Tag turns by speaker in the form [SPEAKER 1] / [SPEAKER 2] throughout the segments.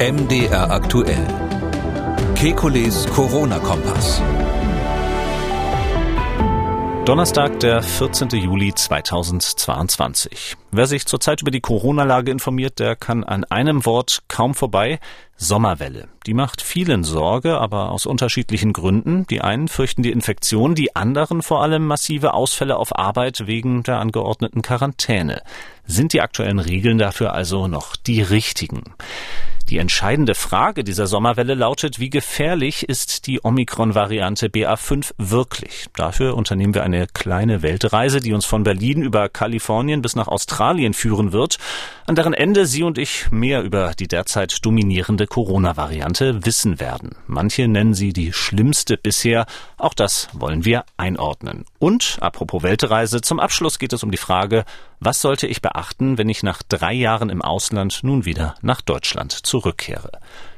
[SPEAKER 1] MDR aktuell. Kekules Corona-Kompass.
[SPEAKER 2] Donnerstag, der 14. Juli 2022. Wer sich zurzeit über die Corona-Lage informiert, der kann an einem Wort kaum vorbei. Sommerwelle. Die macht vielen Sorge, aber aus unterschiedlichen Gründen. Die einen fürchten die Infektion, die anderen vor allem massive Ausfälle auf Arbeit wegen der angeordneten Quarantäne. Sind die aktuellen Regeln dafür also noch die richtigen? Die entscheidende Frage dieser Sommerwelle lautet, wie gefährlich ist die Omikron-Variante BA5 wirklich? Dafür unternehmen wir eine kleine Weltreise, die uns von Berlin über Kalifornien bis nach Australien führen wird, an deren Ende Sie und ich mehr über die derzeit dominierende Corona-Variante wissen werden. Manche nennen sie die schlimmste bisher. Auch das wollen wir einordnen. Und, apropos Weltreise, zum Abschluss geht es um die Frage, was sollte ich beachten, wenn ich nach drei Jahren im Ausland nun wieder nach Deutschland zurückkehre?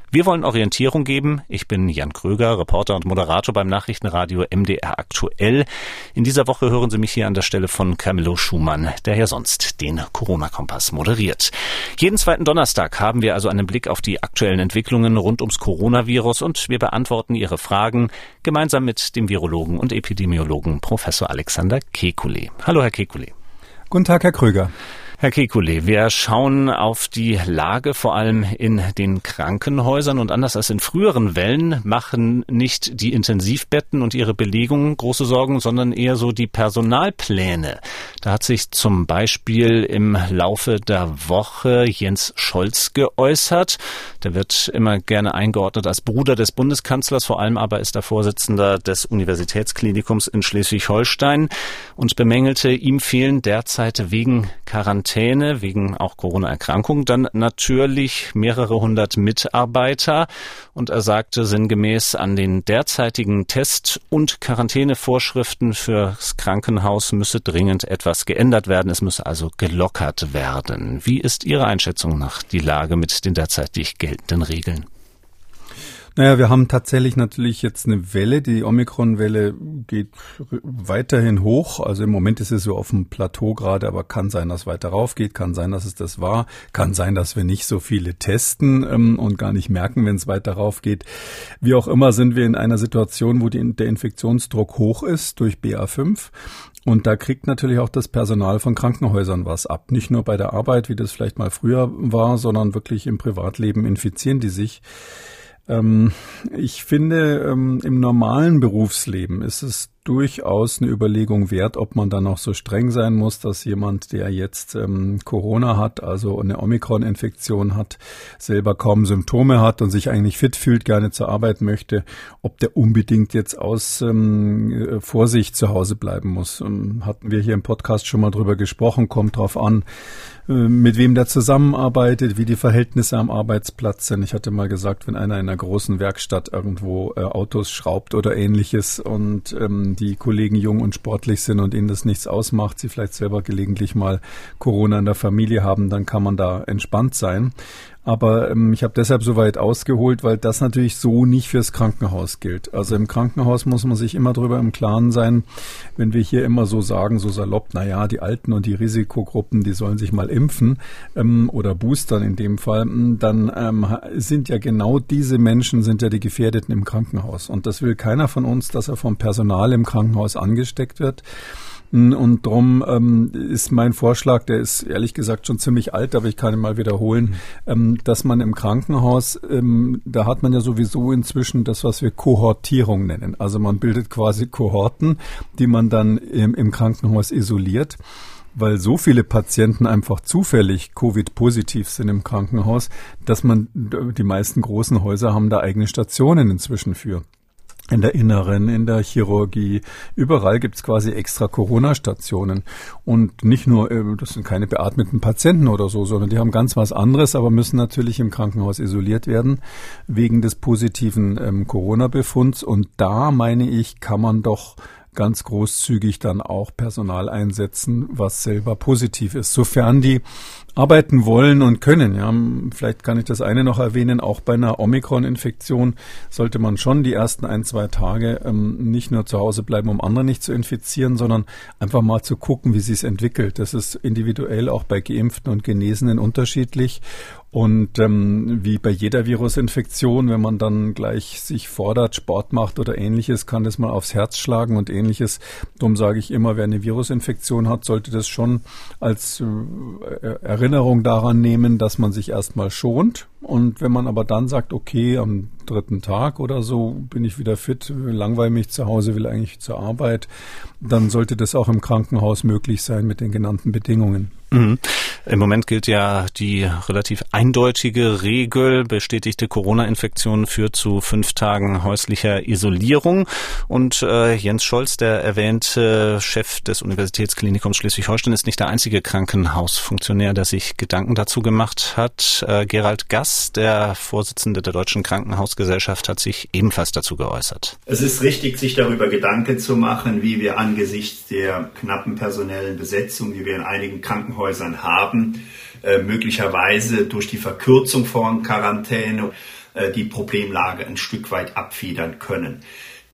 [SPEAKER 2] Wir wollen Orientierung geben. Ich bin Jan Kröger, Reporter und Moderator beim Nachrichtenradio MDR aktuell. In dieser Woche hören Sie mich hier an der Stelle von Camillo Schumann, der ja sonst den Corona-Kompass moderiert. Jeden zweiten Donnerstag haben wir also einen Blick auf die aktuellen Entwicklungen rund ums Coronavirus und wir beantworten Ihre Fragen gemeinsam mit dem Virologen und Epidemiologen Professor Alexander Kekulé. Hallo, Herr Kekulé.
[SPEAKER 3] Guten Tag, Herr Krüger.
[SPEAKER 2] Herr Kekulé, wir schauen auf die Lage vor allem in den Krankenhäusern und anders als in früheren Wellen machen nicht die Intensivbetten und ihre Belegung große Sorgen, sondern eher so die Personalpläne. Da hat sich zum Beispiel im Laufe der Woche Jens Scholz geäußert. Der wird immer gerne eingeordnet als Bruder des Bundeskanzlers, vor allem aber ist er Vorsitzender des Universitätsklinikums in Schleswig-Holstein und bemängelte, ihm fehlen derzeit wegen Quarantäne Quarantäne wegen auch Corona-Erkrankung dann natürlich mehrere hundert Mitarbeiter. Und er sagte sinngemäß, an den derzeitigen Test- und Quarantänevorschriften fürs Krankenhaus müsse dringend etwas geändert werden. Es müsse also gelockert werden. Wie ist Ihre Einschätzung nach die Lage mit den derzeitig geltenden Regeln?
[SPEAKER 3] Naja, wir haben tatsächlich natürlich jetzt eine Welle. Die Omikron-Welle geht weiterhin hoch. Also im Moment ist es so auf dem Plateau gerade, aber kann sein, dass weiter rauf geht. Kann sein, dass es das war. Kann sein, dass wir nicht so viele testen ähm, und gar nicht merken, wenn es weiter rauf geht. Wie auch immer sind wir in einer Situation, wo die, der Infektionsdruck hoch ist durch BA5. Und da kriegt natürlich auch das Personal von Krankenhäusern was ab. Nicht nur bei der Arbeit, wie das vielleicht mal früher war, sondern wirklich im Privatleben infizieren die sich. Ähm, ich finde, ähm, im normalen Berufsleben ist es durchaus eine Überlegung wert, ob man dann noch so streng sein muss, dass jemand, der jetzt ähm, Corona hat, also eine Omikron-Infektion hat, selber kaum Symptome hat und sich eigentlich fit fühlt, gerne zur Arbeit möchte, ob der unbedingt jetzt aus ähm, Vorsicht zu Hause bleiben muss. Ähm, hatten wir hier im Podcast schon mal drüber gesprochen, kommt drauf an, äh, mit wem der zusammenarbeitet, wie die Verhältnisse am Arbeitsplatz sind. Ich hatte mal gesagt, wenn einer in einer großen Werkstatt irgendwo äh, Autos schraubt oder ähnliches und ähm, die Kollegen jung und sportlich sind und ihnen das nichts ausmacht, sie vielleicht selber gelegentlich mal Corona in der Familie haben, dann kann man da entspannt sein. Aber ähm, ich habe deshalb so weit ausgeholt, weil das natürlich so nicht fürs Krankenhaus gilt. Also im Krankenhaus muss man sich immer darüber im Klaren sein, wenn wir hier immer so sagen, so salopp, na ja, die Alten und die Risikogruppen, die sollen sich mal impfen ähm, oder boostern in dem Fall, hm, dann ähm, sind ja genau diese Menschen sind ja die Gefährdeten im Krankenhaus. Und das will keiner von uns, dass er vom Personal im Krankenhaus angesteckt wird. Und darum ähm, ist mein Vorschlag, der ist ehrlich gesagt schon ziemlich alt, aber ich kann ihn mal wiederholen, ähm, dass man im Krankenhaus, ähm, da hat man ja sowieso inzwischen das, was wir Kohortierung nennen. Also man bildet quasi Kohorten, die man dann im, im Krankenhaus isoliert weil so viele Patienten einfach zufällig Covid-positiv sind im Krankenhaus, dass man, die meisten großen Häuser haben da eigene Stationen inzwischen für in der Inneren, in der Chirurgie. Überall gibt's quasi extra Corona-Stationen. Und nicht nur, äh, das sind keine beatmeten Patienten oder so, sondern die haben ganz was anderes, aber müssen natürlich im Krankenhaus isoliert werden wegen des positiven ähm, Corona-Befunds. Und da, meine ich, kann man doch ganz großzügig dann auch Personal einsetzen, was selber positiv ist, sofern die arbeiten wollen und können. Ja, vielleicht kann ich das eine noch erwähnen. Auch bei einer Omikron-Infektion sollte man schon die ersten ein, zwei Tage ähm, nicht nur zu Hause bleiben, um andere nicht zu infizieren, sondern einfach mal zu gucken, wie sich es entwickelt. Das ist individuell auch bei Geimpften und Genesenen unterschiedlich. Und ähm, wie bei jeder Virusinfektion, wenn man dann gleich sich fordert, Sport macht oder ähnliches, kann das mal aufs Herz schlagen und ähnliches. Darum sage ich immer, wer eine Virusinfektion hat, sollte das schon als äh, Erinnerung daran nehmen, dass man sich erstmal schont. Und wenn man aber dann sagt, okay, am dritten Tag oder so bin ich wieder fit, langweile mich zu Hause, will eigentlich zur Arbeit, dann sollte das auch im Krankenhaus möglich sein mit den genannten Bedingungen.
[SPEAKER 2] Mhm. Im Moment gilt ja die relativ eindeutige Regel, bestätigte Corona-Infektion führt zu fünf Tagen häuslicher Isolierung. Und äh, Jens Scholz, der erwähnte Chef des Universitätsklinikums Schleswig-Holstein, ist nicht der einzige Krankenhausfunktionär, der sich Gedanken dazu gemacht hat. Äh, Gerald Gass, der Vorsitzende der Deutschen Krankenhausgesellschaft, hat sich ebenfalls dazu geäußert.
[SPEAKER 4] Es ist richtig, sich darüber Gedanken zu machen, wie wir angesichts der knappen personellen Besetzung, die wir in einigen Krankenhäusern haben, äh, möglicherweise durch die Verkürzung von Quarantäne äh, die Problemlage ein Stück weit abfedern können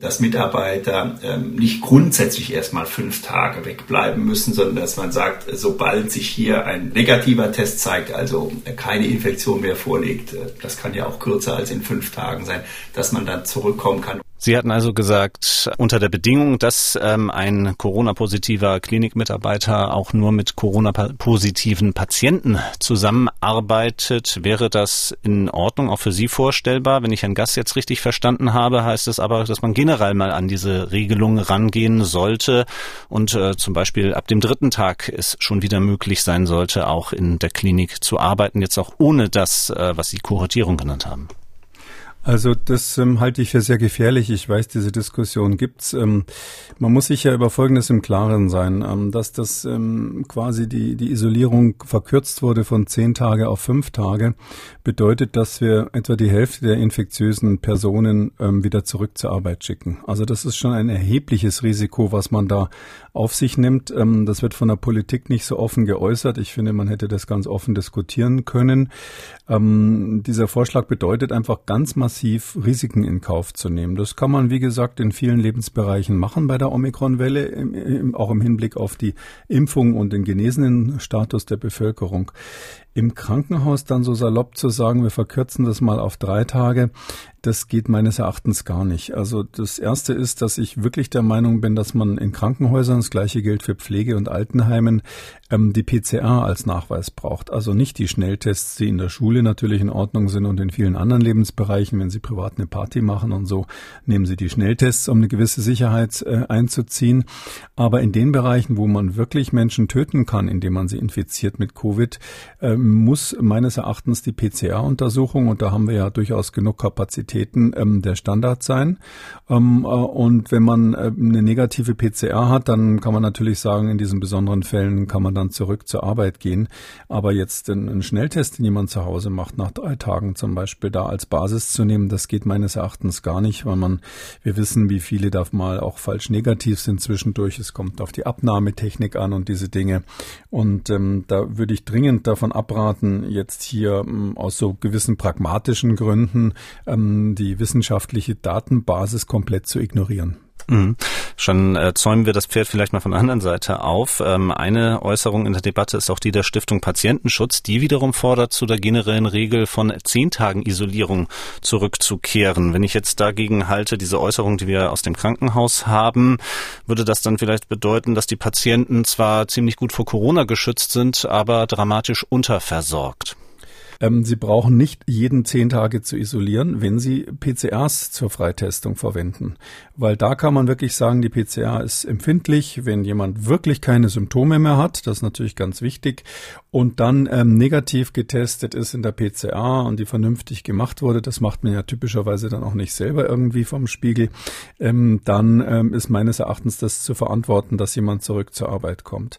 [SPEAKER 4] dass Mitarbeiter ähm, nicht grundsätzlich erstmal fünf Tage wegbleiben müssen, sondern dass man sagt, sobald sich hier ein negativer Test zeigt, also keine Infektion mehr vorliegt, äh, das kann ja auch kürzer als in fünf Tagen sein, dass man dann zurückkommen kann.
[SPEAKER 2] Sie hatten also gesagt, unter der Bedingung, dass ähm, ein Corona-positiver Klinikmitarbeiter auch nur mit Corona-positiven Patienten zusammenarbeitet, wäre das in Ordnung, auch für Sie vorstellbar? Wenn ich Herrn Gast jetzt richtig verstanden habe, heißt es aber, dass man generell mal an diese Regelung rangehen sollte und äh, zum Beispiel ab dem dritten Tag es schon wieder möglich sein sollte, auch in der Klinik zu arbeiten, jetzt auch ohne das, äh, was Sie Kuratierung genannt haben.
[SPEAKER 3] Also das ähm, halte ich für sehr gefährlich. Ich weiß, diese Diskussion gibt's. Ähm, man muss sich ja über Folgendes im Klaren sein, ähm, dass das ähm, quasi die, die Isolierung verkürzt wurde von zehn Tage auf fünf Tage, bedeutet, dass wir etwa die Hälfte der infektiösen Personen ähm, wieder zurück zur Arbeit schicken. Also das ist schon ein erhebliches Risiko, was man da auf sich nimmt. Ähm, das wird von der Politik nicht so offen geäußert. Ich finde, man hätte das ganz offen diskutieren können. dieser Vorschlag bedeutet einfach ganz massiv massiv Risiken in Kauf zu nehmen. Das kann man, wie gesagt, in vielen Lebensbereichen machen bei der Omikron-Welle, auch im Hinblick auf die Impfung und den genesenen Status der Bevölkerung im Krankenhaus dann so salopp zu sagen, wir verkürzen das mal auf drei Tage, das geht meines Erachtens gar nicht. Also das Erste ist, dass ich wirklich der Meinung bin, dass man in Krankenhäusern, das gleiche gilt für Pflege- und Altenheimen, ähm, die PCR als Nachweis braucht. Also nicht die Schnelltests, die in der Schule natürlich in Ordnung sind und in vielen anderen Lebensbereichen, wenn Sie privat eine Party machen und so, nehmen Sie die Schnelltests, um eine gewisse Sicherheit äh, einzuziehen. Aber in den Bereichen, wo man wirklich Menschen töten kann, indem man sie infiziert mit Covid, ähm, muss meines Erachtens die PCR-Untersuchung, und da haben wir ja durchaus genug Kapazitäten, ähm, der Standard sein. Ähm, äh, und wenn man äh, eine negative PCR hat, dann kann man natürlich sagen, in diesen besonderen Fällen kann man dann zurück zur Arbeit gehen. Aber jetzt einen Schnelltest, den jemand zu Hause macht, nach drei Tagen zum Beispiel, da als Basis zu nehmen, das geht meines Erachtens gar nicht, weil man, wir wissen, wie viele da mal auch falsch negativ sind zwischendurch. Es kommt auf die Abnahmetechnik an und diese Dinge. Und ähm, da würde ich dringend davon ab abraten, jetzt hier ähm, aus so gewissen pragmatischen Gründen ähm, die wissenschaftliche Datenbasis komplett zu ignorieren.
[SPEAKER 2] Mhm. Schon äh, zäumen wir das Pferd vielleicht mal von der anderen Seite auf. Ähm, eine Äußerung in der Debatte ist auch die der Stiftung Patientenschutz, die wiederum fordert, zu der generellen Regel von zehn Tagen Isolierung zurückzukehren. Wenn ich jetzt dagegen halte, diese Äußerung, die wir aus dem Krankenhaus haben, würde das dann vielleicht bedeuten, dass die Patienten zwar ziemlich gut vor Corona geschützt sind, aber dramatisch unterversorgt.
[SPEAKER 3] Ähm, Sie brauchen nicht jeden zehn Tage zu isolieren, wenn Sie PCRs zur Freitestung verwenden. Weil da kann man wirklich sagen, die PCR ist empfindlich, wenn jemand wirklich keine Symptome mehr hat. Das ist natürlich ganz wichtig. Und dann ähm, negativ getestet ist in der PCR und die vernünftig gemacht wurde. Das macht man ja typischerweise dann auch nicht selber irgendwie vom Spiegel. Ähm, dann ähm, ist meines Erachtens das zu verantworten, dass jemand zurück zur Arbeit kommt.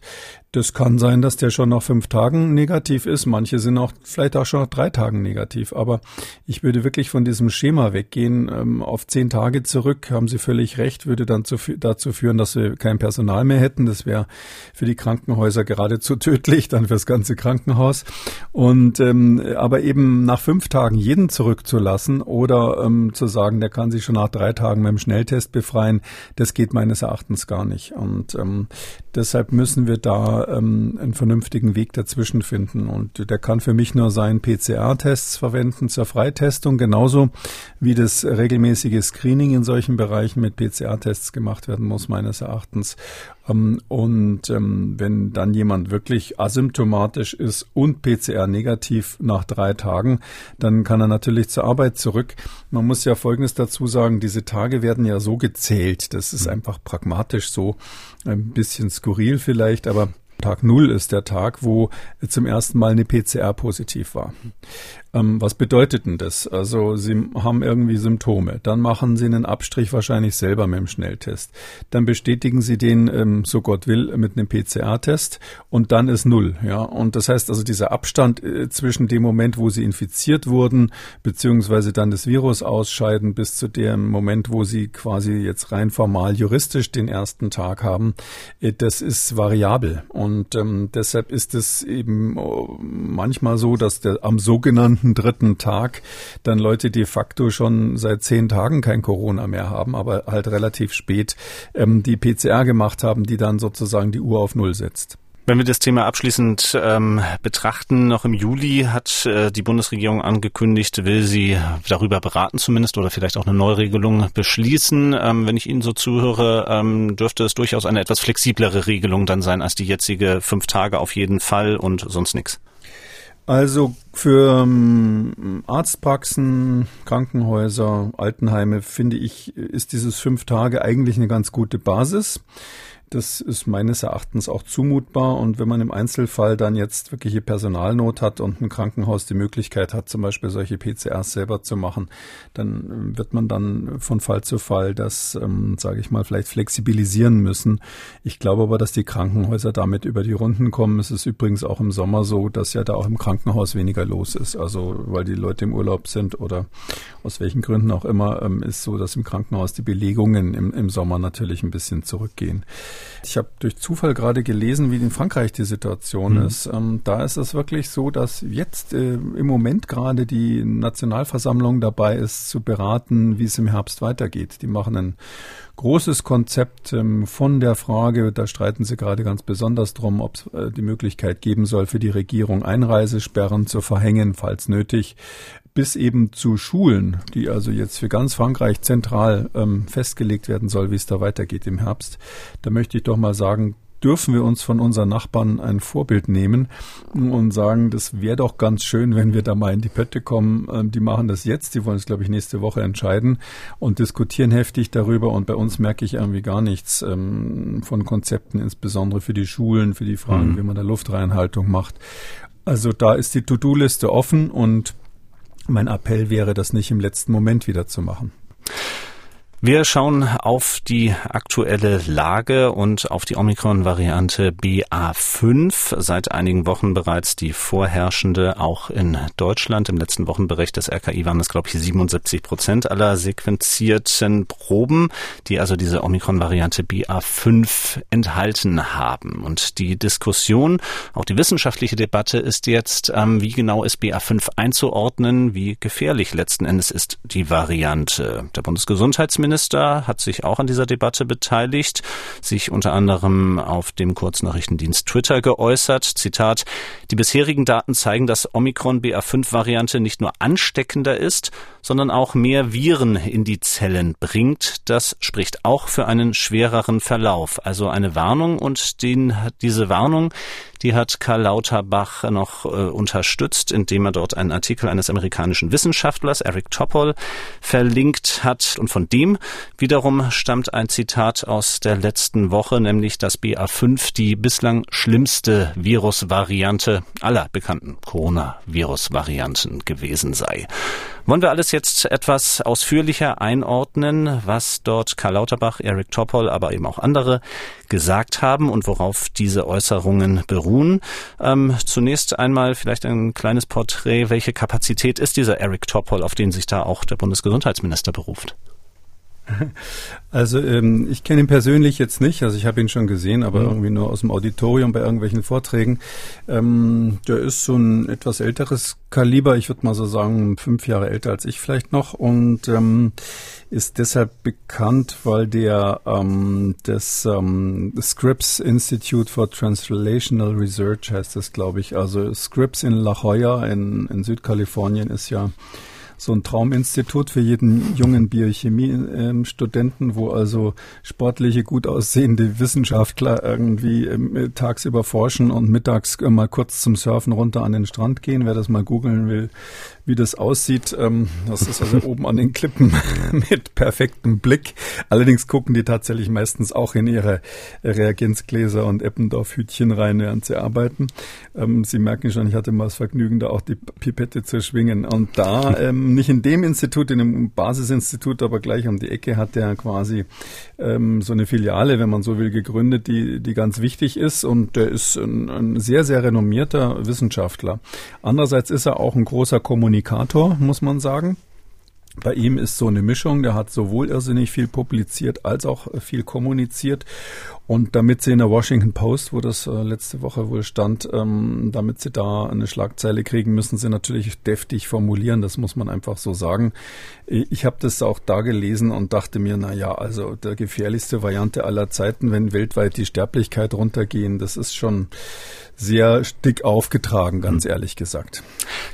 [SPEAKER 3] Das kann sein, dass der schon nach fünf Tagen negativ ist. Manche sind auch vielleicht auch schon nach drei Tagen negativ. Aber ich würde wirklich von diesem Schema weggehen. Ähm, auf zehn Tage zurück, haben Sie völlig recht, würde dann zu, dazu führen, dass wir kein Personal mehr hätten. Das wäre für die Krankenhäuser geradezu tödlich, dann fürs ganze Krankenhaus. Und ähm, aber eben nach fünf Tagen jeden zurückzulassen oder ähm, zu sagen, der kann sich schon nach drei Tagen mit dem Schnelltest befreien, das geht meines Erachtens gar nicht. Und ähm, deshalb müssen wir da hier ähm, einen vernünftigen Weg dazwischen finden. Und der kann für mich nur sein PCR-Tests verwenden zur Freitestung, genauso wie das regelmäßige Screening in solchen Bereichen mit PCR-Tests gemacht werden muss, meines Erachtens. Ähm, und ähm, wenn dann jemand wirklich asymptomatisch ist und PCR-negativ nach drei Tagen, dann kann er natürlich zur Arbeit zurück. Man muss ja Folgendes dazu sagen, diese Tage werden ja so gezählt. Das ist mhm. einfach pragmatisch so, ein bisschen skurril vielleicht, aber Tag Null ist der Tag, wo zum ersten Mal eine PCR positiv war. Ähm, was bedeutet denn das? Also Sie haben irgendwie Symptome, dann machen Sie einen Abstrich wahrscheinlich selber mit dem Schnelltest. Dann bestätigen Sie den, ähm, so Gott will, mit einem PCR-Test und dann ist Null. Ja, und das heißt also dieser Abstand äh, zwischen dem Moment, wo Sie infiziert wurden, beziehungsweise dann das Virus ausscheiden, bis zu dem Moment, wo Sie quasi jetzt rein formal juristisch den ersten Tag haben, äh, das ist variabel. Und ähm, deshalb ist es eben oh, manchmal so, dass der am sogenannten dritten Tag dann Leute de facto schon seit zehn Tagen kein Corona mehr haben, aber halt relativ spät ähm, die PCR gemacht haben, die dann sozusagen die Uhr auf Null setzt.
[SPEAKER 2] Wenn wir das Thema abschließend ähm, betrachten, noch im Juli hat äh, die Bundesregierung angekündigt, will sie darüber beraten zumindest oder vielleicht auch eine Neuregelung beschließen. Ähm, wenn ich Ihnen so zuhöre, ähm, dürfte es durchaus eine etwas flexiblere Regelung dann sein als die jetzige fünf Tage auf jeden Fall und sonst nichts.
[SPEAKER 3] Also für ähm, Arztpraxen, Krankenhäuser, Altenheime finde ich, ist dieses fünf Tage eigentlich eine ganz gute Basis. Das ist meines Erachtens auch zumutbar. Und wenn man im Einzelfall dann jetzt wirkliche Personalnot hat und ein Krankenhaus die Möglichkeit hat, zum Beispiel solche PCRs selber zu machen, dann wird man dann von Fall zu Fall das, ähm, sage ich mal, vielleicht flexibilisieren müssen. Ich glaube aber, dass die Krankenhäuser damit über die Runden kommen. Es ist übrigens auch im Sommer so, dass ja da auch im Krankenhaus weniger los ist. Also weil die Leute im Urlaub sind oder aus welchen Gründen auch immer, ähm, ist so, dass im Krankenhaus die Belegungen im, im Sommer natürlich ein bisschen zurückgehen. Ich habe durch Zufall gerade gelesen, wie in Frankreich die Situation mhm. ist. Ähm, da ist es wirklich so, dass jetzt äh, im Moment gerade die Nationalversammlung dabei ist, zu beraten, wie es im Herbst weitergeht. Die machen ein großes Konzept ähm, von der Frage, da streiten sie gerade ganz besonders drum, ob es äh, die Möglichkeit geben soll, für die Regierung Einreisesperren zu verhängen, falls nötig bis eben zu Schulen, die also jetzt für ganz Frankreich zentral ähm, festgelegt werden soll, wie es da weitergeht im Herbst. Da möchte ich doch mal sagen, dürfen wir uns von unseren Nachbarn ein Vorbild nehmen und sagen, das wäre doch ganz schön, wenn wir da mal in die Pötte kommen. Ähm, die machen das jetzt, die wollen es, glaube ich, nächste Woche entscheiden und diskutieren heftig darüber. Und bei uns merke ich irgendwie gar nichts ähm, von Konzepten, insbesondere für die Schulen, für die Fragen, mhm. wie man da Luftreinhaltung macht. Also da ist die To-Do-Liste offen und mein Appell wäre, das nicht im letzten Moment wieder zu machen.
[SPEAKER 2] Wir schauen auf die aktuelle Lage und auf die Omikron-Variante BA5. Seit einigen Wochen bereits die vorherrschende, auch in Deutschland. Im letzten Wochenbericht des RKI waren es, glaube ich, 77 Prozent aller sequenzierten Proben, die also diese Omikron-Variante BA5 enthalten haben. Und die Diskussion, auch die wissenschaftliche Debatte ist jetzt, ähm, wie genau ist BA5 einzuordnen, wie gefährlich letzten Endes ist die Variante. Der Bundesgesundheitsminister Innenminister hat sich auch an dieser Debatte beteiligt, sich unter anderem auf dem Kurznachrichtendienst Twitter geäußert. Zitat, die bisherigen Daten zeigen, dass Omikron BA5-Variante nicht nur ansteckender ist, sondern auch mehr Viren in die Zellen bringt. Das spricht auch für einen schwereren Verlauf. Also eine Warnung und den, diese Warnung, die hat Karl Lauterbach noch äh, unterstützt, indem er dort einen Artikel eines amerikanischen Wissenschaftlers, Eric Topol, verlinkt hat. Und von dem wiederum stammt ein Zitat aus der letzten Woche, nämlich dass BA5 die bislang schlimmste Virusvariante aller bekannten Coronavirus-Varianten gewesen sei. Wollen wir alles jetzt etwas ausführlicher einordnen, was dort Karl Lauterbach, Eric Topol, aber eben auch andere gesagt haben und worauf diese Äußerungen beruhen. Ähm, zunächst einmal vielleicht ein kleines Porträt. Welche Kapazität ist dieser Eric Topol, auf den sich da auch der Bundesgesundheitsminister beruft?
[SPEAKER 3] Also ähm, ich kenne ihn persönlich jetzt nicht, also ich habe ihn schon gesehen, aber mhm. irgendwie nur aus dem Auditorium bei irgendwelchen Vorträgen. Ähm, der ist so ein etwas älteres Kaliber, ich würde mal so sagen, fünf Jahre älter als ich vielleicht noch und ähm, ist deshalb bekannt, weil der ähm, das ähm, Scripps Institute for Translational Research heißt das, glaube ich. Also Scripps in La Jolla in, in Südkalifornien ist ja so ein Trauminstitut für jeden jungen Biochemie-Studenten, wo also sportliche, gut aussehende Wissenschaftler irgendwie ähm, tagsüber forschen und mittags mal kurz zum Surfen runter an den Strand gehen. Wer das mal googeln will, wie das aussieht. Ähm, das ist also oben an den Klippen mit perfektem Blick. Allerdings gucken die tatsächlich meistens auch in ihre Reagenzgläser und Eppendorf-Hütchen rein, während sie arbeiten. Ähm, sie merken schon, ich hatte mal das Vergnügen, da auch die Pipette zu schwingen. Und da, ähm, nicht in dem Institut, in dem Basisinstitut, aber gleich um die Ecke hat der quasi ähm, so eine Filiale, wenn man so will, gegründet, die, die ganz wichtig ist. Und der ist ein, ein sehr, sehr renommierter Wissenschaftler. Andererseits ist er auch ein großer Kommunikator Kommunikator, muss man sagen. Bei ihm ist so eine Mischung, der hat sowohl irrsinnig viel publiziert als auch viel kommuniziert. Und damit sie in der Washington Post, wo das äh, letzte Woche wohl stand, ähm, damit sie da eine Schlagzeile kriegen, müssen sie natürlich deftig formulieren. Das muss man einfach so sagen. Ich habe das auch da gelesen und dachte mir, na ja, also der gefährlichste Variante aller Zeiten, wenn weltweit die Sterblichkeit runtergehen, das ist schon sehr dick aufgetragen, ganz mhm. ehrlich gesagt.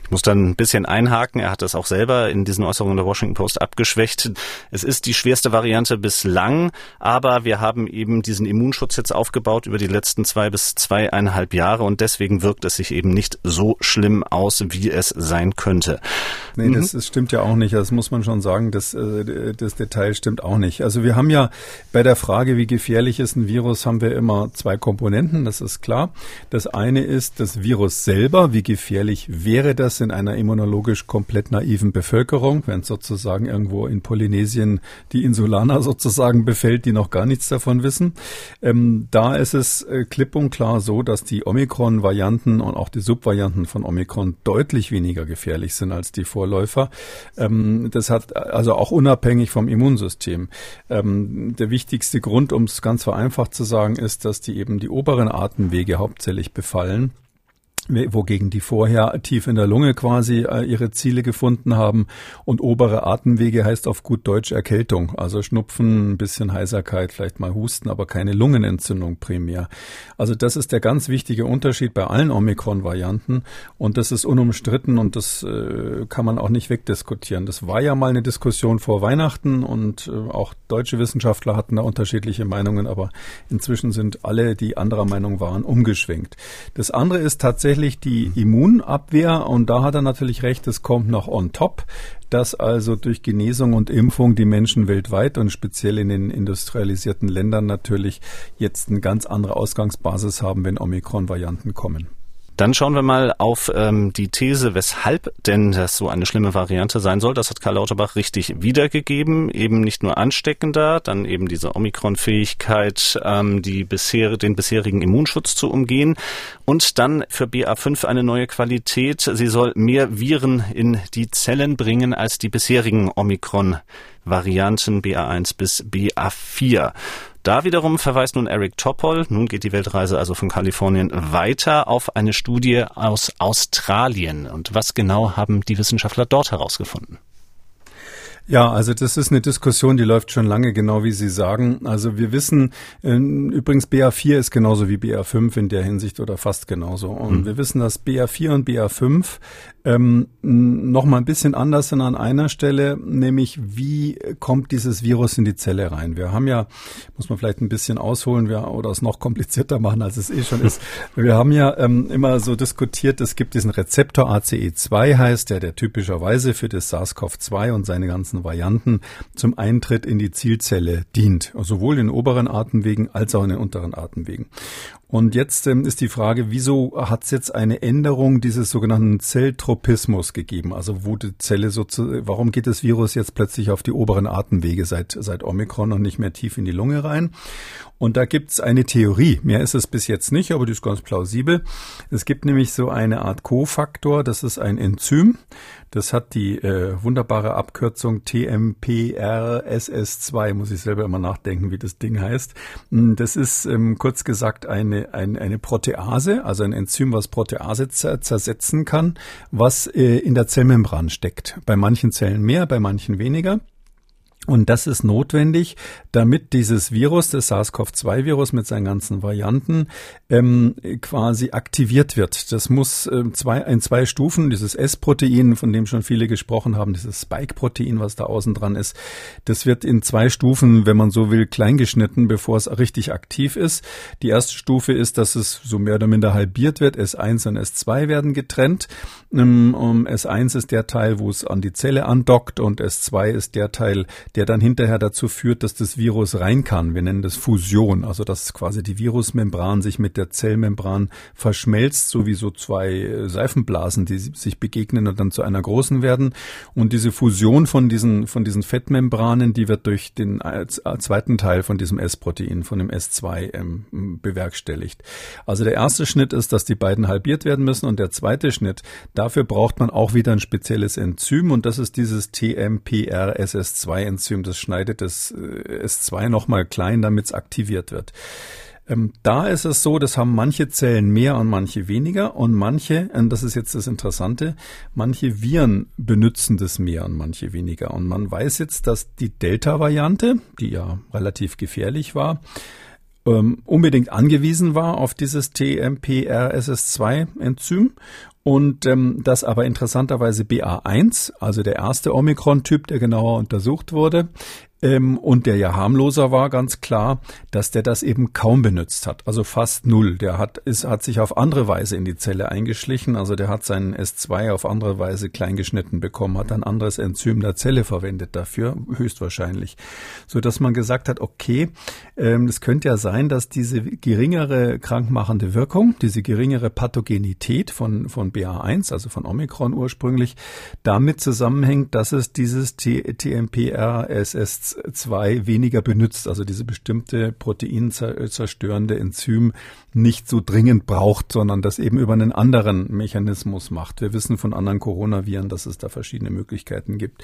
[SPEAKER 2] Ich muss dann ein bisschen einhaken. Er hat das auch selber in diesen Äußerungen der Washington Post abgeschwächt. Es ist die schwerste Variante bislang, aber wir haben eben diesen Immunschutz jetzt aufgebaut über die letzten zwei bis zweieinhalb Jahre und deswegen wirkt es sich eben nicht so schlimm aus, wie es sein könnte.
[SPEAKER 3] Nee, mhm. das, das, stimmt ja auch nicht. Das muss man schon sagen. Das, äh, das Detail stimmt auch nicht. Also wir haben ja bei der Frage, wie gefährlich ist ein Virus, haben wir immer zwei Komponenten. Das ist klar. Das eine ist das Virus selber. Wie gefährlich wäre das in einer immunologisch komplett naiven Bevölkerung, wenn sozusagen irgendwo in Polynesien die Insulaner sozusagen befällt, die noch gar nichts davon wissen. Ähm, da ist es äh, klipp und klar so, dass die Omikron-Varianten und auch die Subvarianten von Omikron deutlich weniger gefährlich sind als die Vorläufer. Ähm, das hat also auch unabhängig vom Immunsystem. Ähm, der wichtigste Grund, um es ganz vereinfacht zu sagen, ist, dass die eben die oberen Atemwege hauptsächlich befallen wogegen die vorher tief in der Lunge quasi äh, ihre Ziele gefunden haben. Und obere Atemwege heißt auf gut Deutsch Erkältung, also Schnupfen, ein bisschen Heiserkeit, vielleicht mal Husten, aber keine Lungenentzündung primär. Also das ist der ganz wichtige Unterschied bei allen Omikron-Varianten und das ist unumstritten und das äh, kann man auch nicht wegdiskutieren. Das war ja mal eine Diskussion vor Weihnachten und äh, auch deutsche Wissenschaftler hatten da unterschiedliche Meinungen, aber inzwischen sind alle, die anderer Meinung waren, umgeschwenkt. Das andere ist tatsächlich tatsächlich die Immunabwehr und da hat er natürlich recht, es kommt noch on top, dass also durch Genesung und Impfung die Menschen weltweit und speziell in den industrialisierten Ländern natürlich jetzt eine ganz andere Ausgangsbasis haben, wenn Omikron-Varianten kommen.
[SPEAKER 2] Dann schauen wir mal auf ähm, die These, weshalb denn das so eine schlimme Variante sein soll. Das hat Karl Lauterbach richtig wiedergegeben. Eben nicht nur ansteckender, dann eben diese Omikron-Fähigkeit, ähm, die bisher, den bisherigen Immunschutz zu umgehen. Und dann für BA5 eine neue Qualität. Sie soll mehr Viren in die Zellen bringen als die bisherigen Omikron-Varianten BA1 bis BA4. Da wiederum verweist nun Eric Topol, nun geht die Weltreise also von Kalifornien weiter auf eine Studie aus Australien. Und was genau haben die Wissenschaftler dort herausgefunden?
[SPEAKER 3] Ja, also das ist eine Diskussion, die läuft schon lange, genau wie Sie sagen. Also wir wissen, äh, übrigens BA4 ist genauso wie BA5 in der Hinsicht oder fast genauso. Und mhm. wir wissen, dass BA4 und BA5 ähm, noch mal ein bisschen anders sind an einer Stelle, nämlich wie kommt dieses Virus in die Zelle rein? Wir haben ja, muss man vielleicht ein bisschen ausholen wir, oder es noch komplizierter machen, als es eh schon ist. Wir haben ja ähm, immer so diskutiert, es gibt diesen Rezeptor ACE2 heißt der, der typischerweise für das SARS-CoV-2 und seine ganzen Varianten zum Eintritt in die Zielzelle dient, sowohl in oberen Atemwegen als auch in den unteren Atemwegen. Und jetzt ähm, ist die Frage, wieso hat es jetzt eine Änderung dieses sogenannten Zelltropismus gegeben? Also wo die Zelle sozusagen, warum geht das Virus jetzt plötzlich auf die oberen Atemwege seit, seit Omikron und nicht mehr tief in die Lunge rein? Und da gibt's eine Theorie. Mehr ist es bis jetzt nicht, aber die ist ganz plausibel. Es gibt nämlich so eine Art Kofaktor, das ist ein Enzym. Das hat die äh, wunderbare Abkürzung TMPRSS2, muss ich selber immer nachdenken, wie das Ding heißt. Hm, das ist ähm, kurz gesagt eine, eine, eine Protease, also ein Enzym, was Protease zersetzen kann, was äh, in der Zellmembran steckt. Bei manchen Zellen mehr, bei manchen weniger. Und das ist notwendig, damit dieses Virus, das SARS-CoV-2-Virus mit seinen ganzen Varianten, ähm, quasi aktiviert wird. Das muss äh, zwei, in zwei Stufen, dieses S-Protein, von dem schon viele gesprochen haben, dieses Spike-Protein, was da außen dran ist, das wird in zwei Stufen, wenn man so will, kleingeschnitten, bevor es richtig aktiv ist. Die erste Stufe ist, dass es so mehr oder minder halbiert wird. S1 und S2 werden getrennt. Ähm, S1 ist der Teil, wo es an die Zelle andockt und S2 ist der Teil, der dann hinterher dazu führt, dass das Virus rein kann. Wir nennen das Fusion, also dass quasi die Virusmembran sich mit der Zellmembran verschmelzt, so wie so zwei äh, Seifenblasen, die sich begegnen und dann zu einer großen werden. Und diese Fusion von diesen, von diesen Fettmembranen, die wird durch den äh, zweiten Teil von diesem S-Protein, von dem S2 ähm, bewerkstelligt. Also der erste Schnitt ist, dass die beiden halbiert werden müssen und der zweite Schnitt, dafür braucht man auch wieder ein spezielles Enzym und das ist dieses TMPRSS2-Enzym Enzym, das schneidet das äh, S2 nochmal klein, damit es aktiviert wird. Ähm, da ist es so, das haben manche Zellen mehr und manche weniger und manche, und das ist jetzt das Interessante, manche Viren benutzen das mehr und manche weniger. Und man weiß jetzt, dass die Delta-Variante, die ja relativ gefährlich war, ähm, unbedingt angewiesen war auf dieses TMPRSS2-Enzym und ähm, dass aber interessanterweise BA1, also der erste Omikron-Typ, der genauer untersucht wurde, ähm, und der ja harmloser war, ganz klar, dass der das eben kaum benutzt hat. Also fast null. Der hat, ist, hat sich auf andere Weise in die Zelle eingeschlichen. Also der hat seinen S2 auf andere Weise kleingeschnitten bekommen, hat ein anderes Enzym der Zelle verwendet dafür, höchstwahrscheinlich. So dass man gesagt hat, okay, ähm, es könnte ja sein, dass diese geringere krankmachende Wirkung, diese geringere Pathogenität von, von BA1, also von Omikron ursprünglich, damit zusammenhängt, dass es dieses TMPRSS 2 weniger benutzt, also diese bestimmte proteinzerstörende Enzym nicht so dringend braucht, sondern das eben über einen anderen Mechanismus macht. Wir wissen von anderen Coronaviren, dass es da verschiedene Möglichkeiten gibt.